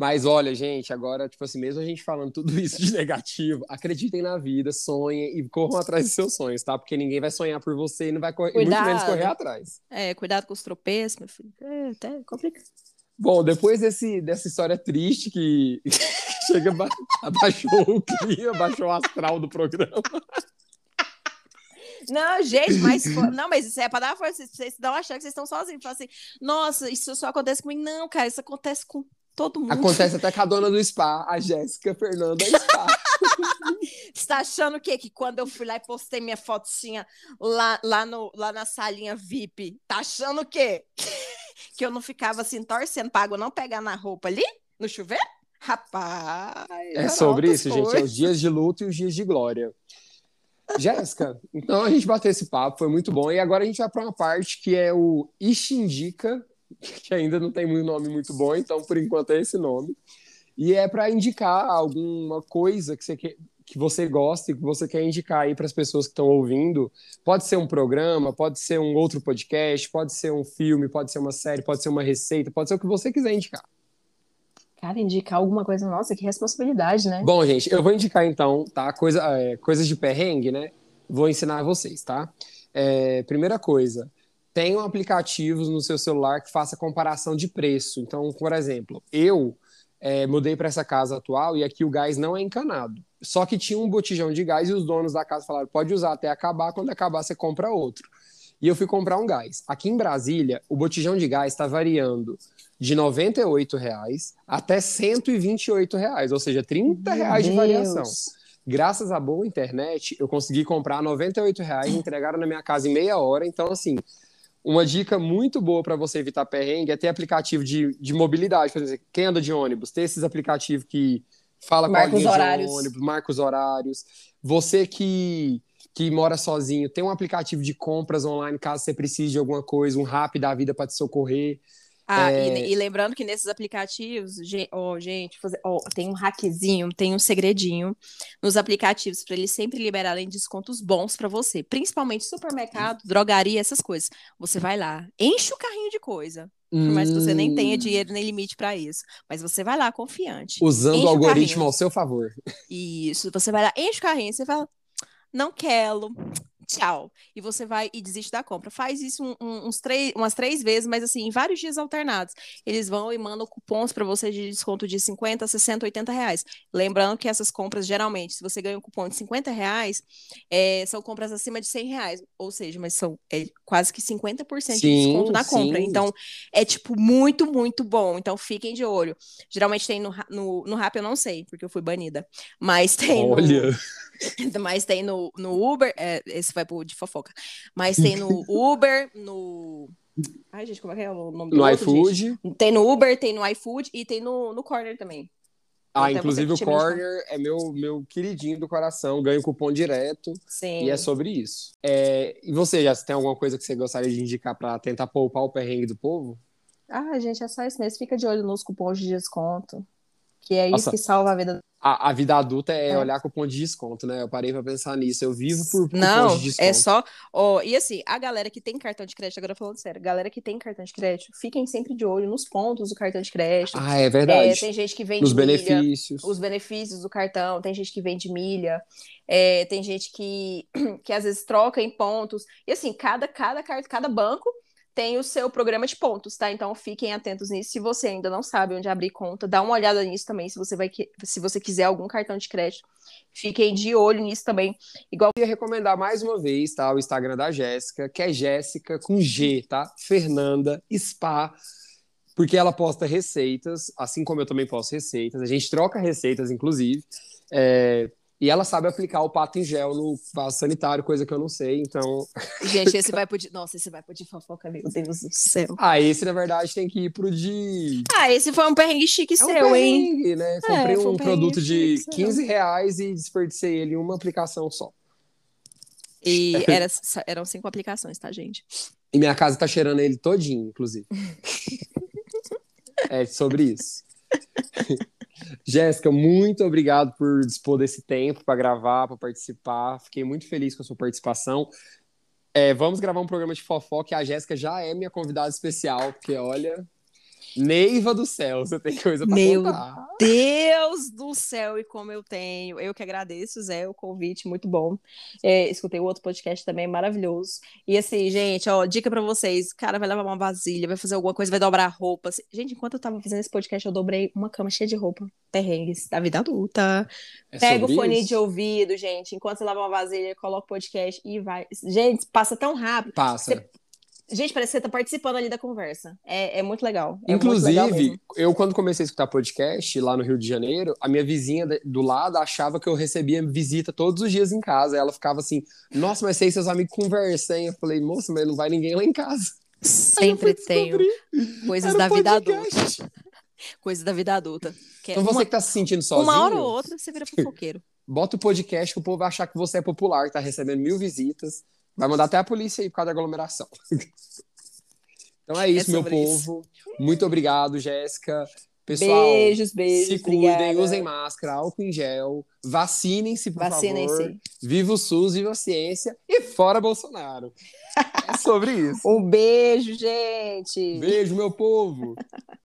Mas olha, gente, agora, tipo assim, mesmo a gente falando tudo isso de negativo, acreditem na vida, sonhem e corram atrás dos seus sonhos, tá? Porque ninguém vai sonhar por você e não vai correr, muito menos correr atrás. É, cuidado com os tropeços, meu filho. É até complicado. Bom, depois desse, dessa história triste que chega, ba- abaixou o clima, abaixou o astral do programa. Não, gente, mas não, mas isso é pra dar força. Vocês, estão achando que vocês estão sozinhos. Falam assim, nossa, isso só acontece comigo. Não, cara, isso acontece com todo mundo. Acontece até com a dona do spa, a Jéssica Fernanda Spa. Você tá achando o quê? Que quando eu fui lá e postei minha fotinha lá, lá, no, lá na salinha VIP, tá achando o quê? que eu não ficava assim torcendo pra água não pegar na roupa ali? No chuveiro? Rapaz. É sobre isso, gente. É coisas. os dias de luto e os dias de glória. Jéssica, então a gente bateu esse papo, foi muito bom. E agora a gente vai para uma parte que é o Ixindica, que ainda não tem um nome muito bom, então por enquanto é esse nome. E é para indicar alguma coisa que você, quer, que você gosta e que você quer indicar aí para as pessoas que estão ouvindo. Pode ser um programa, pode ser um outro podcast, pode ser um filme, pode ser uma série, pode ser uma receita, pode ser o que você quiser indicar. Cara, indicar alguma coisa, nossa, que responsabilidade, né? Bom, gente, eu vou indicar então, tá? Coisa, é, coisas de perrengue, né? Vou ensinar vocês, tá? É, primeira coisa, tenham aplicativos no seu celular que faça comparação de preço. Então, por exemplo, eu é, mudei para essa casa atual e aqui o gás não é encanado. Só que tinha um botijão de gás e os donos da casa falaram: pode usar até acabar, quando acabar você compra outro. E eu fui comprar um gás. Aqui em Brasília, o botijão de gás está variando de 98 reais até 128 reais, ou seja, 30 reais de Meu variação. Graças à boa internet, eu consegui comprar 98 reais, entregaram na minha casa em meia hora. Então, assim, uma dica muito boa para você evitar perrengue é ter aplicativo de, de mobilidade. Por exemplo, quem anda de ônibus, ter esses aplicativos que fala Marca com os a linha horários. de ônibus, marca os horários. Você que, que mora sozinho, tem um aplicativo de compras online caso você precise de alguma coisa, um rap da vida para te socorrer. Ah, É. e, e lembrando que nesses aplicativos, gen- ó, gente, ó, tem um hackzinho, tem um segredinho nos aplicativos para eles sempre liberarem descontos bons para você, principalmente supermercado, drogaria, essas coisas. Você vai lá, enche o carrinho de coisa, por mais que você nem tenha Hum, dinheiro nem limite para isso, mas você vai lá confiante. Usando o o algoritmo carrinho. ao seu favor. Isso, você vai lá, enche o carrinho, você fala, não quero, tchau. E você vai e desiste da compra. Faz isso um- um- uns três, umas três vezes, mas assim, em vários dias alternados. Eles vão e mandam cupons para você de desconto de 50, 60, 80 reais. Lembrando que essas compras, geralmente, se você ganha um cupom de 50 reais, é, são compras acima de 100 reais. Ou seja, mas são é, quase que 50% de Sim, desconto na compra. sim. Então, é tipo muito, muito bom. Então, fiquem de olho. Geralmente tem no, no, no Rap, eu não sei, porque eu fui banida. Mas tem no, Olha, mas tem no, no Uber, é, esse vai pro de fofoca. Mas tem no Uber, no. Ai, gente, como é que é o nome do no outro, gente? iFood. Tem no Uber, tem no iFood e tem no, no Corner também. Ah, Até inclusive o. Corner é meu, meu queridinho do coração, ganho cupom direto Sim. e é sobre isso. É, e você, já tem alguma coisa que você gostaria de indicar para tentar poupar o perrengue do povo? Ah, gente, é só isso mesmo. Fica de olho nos cupons de desconto. Que é isso Nossa. que salva a vida. A, a vida adulta é, É. olhar cupom de desconto, né? Eu parei pra pensar nisso. Eu vivo por Não, de desconto. é só. ó, e assim, a galera que tem cartão de crédito, agora falando sério, galera que tem cartão de crédito, fiquem sempre de olho nos pontos do cartão de crédito. Ah, é É, verdade. tem gente que vende Nos milha. benefícios. os benefícios do cartão, tem gente que vende milha, é, tem gente que, que às vezes troca em pontos. E assim, cada, cada, cada banco tem o seu programa de pontos, tá? Então fiquem atentos nisso. Se você ainda não sabe onde abrir conta, dá uma olhada nisso também. Se você vai que- se você quiser algum cartão de crédito, fiquem de olho nisso também. Igual Eu ia recomendar mais uma vez, tá? O Instagram da Jéssica, que é Jéssica com G, tá? Fernanda Spa. Porque ela posta receitas, assim como eu também posto receitas. A gente troca receitas, inclusive. É, E ela sabe aplicar o pato em gel no vaso sanitário, coisa que eu não sei. Então, Gente, esse vai poder. Nossa, esse vai poder fofoca, meu Deus do céu. ah, esse na verdade tem que ir pro de Ah, esse foi um perrengue chique É um seu, hein? perrengue, né? Comprei um um produto de chique, 15 reais e desperdicei ele em uma aplicação só. E era, eram cinco aplicações, tá, gente? E minha casa tá cheirando ele todinho, inclusive. é sobre isso. Jéssica, muito obrigado por dispor desse tempo para gravar, para participar. Fiquei muito feliz com a sua participação. É, vamos gravar um programa de fofoca a Jéssica já é minha convidada especial, porque olha, Neiva do céu, você tem coisa para Meu contar. Deus do céu, e como eu tenho. Eu que agradeço, Zé, o convite, muito bom. É, escutei o outro podcast também, maravilhoso. E assim, gente, ó, dica pra vocês: o cara vai lavar uma vasilha, vai fazer alguma coisa, vai dobrar roupa. Assim, Gente, enquanto eu tava fazendo esse podcast, eu dobrei uma cama cheia de roupa. Perrengues da vida adulta. É Pega o fone isso? de ouvido, gente. Enquanto você lava uma vasilha, coloca o podcast e vai. Gente, passa tão rápido. Passa. Você- Gente, parece que você tá participando ali da conversa. É, é muito legal. É muito legal Inclusive, eu quando comecei a escutar podcast lá no Rio de Janeiro, a minha vizinha do lado achava que eu recebia visita todos os dias em casa. Ela ficava assim, nossa, mas sei seus amigos conversam, hein? Eu falei, moça, mas não vai ninguém lá em casa. Sempre tenho coisas era da vida podcast. adulta. Coisas da vida adulta. Que é Então você uma, que tá se sentindo sozinho, uma hora ou outra você vira fofoqueiro. bota o podcast que o povo vai achar que você é popular, que tá recebendo mil visitas. Vai mandar até a polícia aí por causa da aglomeração. então é isso, É meu povo. Muito obrigado, Jéssica. Pessoal, beijos, beijos. se cuidem, obrigada. usem máscara, álcool em gel, vacinem-se, por favor. Vacinem-se. Viva o SUS, viva a ciência e fora Bolsonaro. É sobre isso. Um beijo, gente. Beijo, meu povo.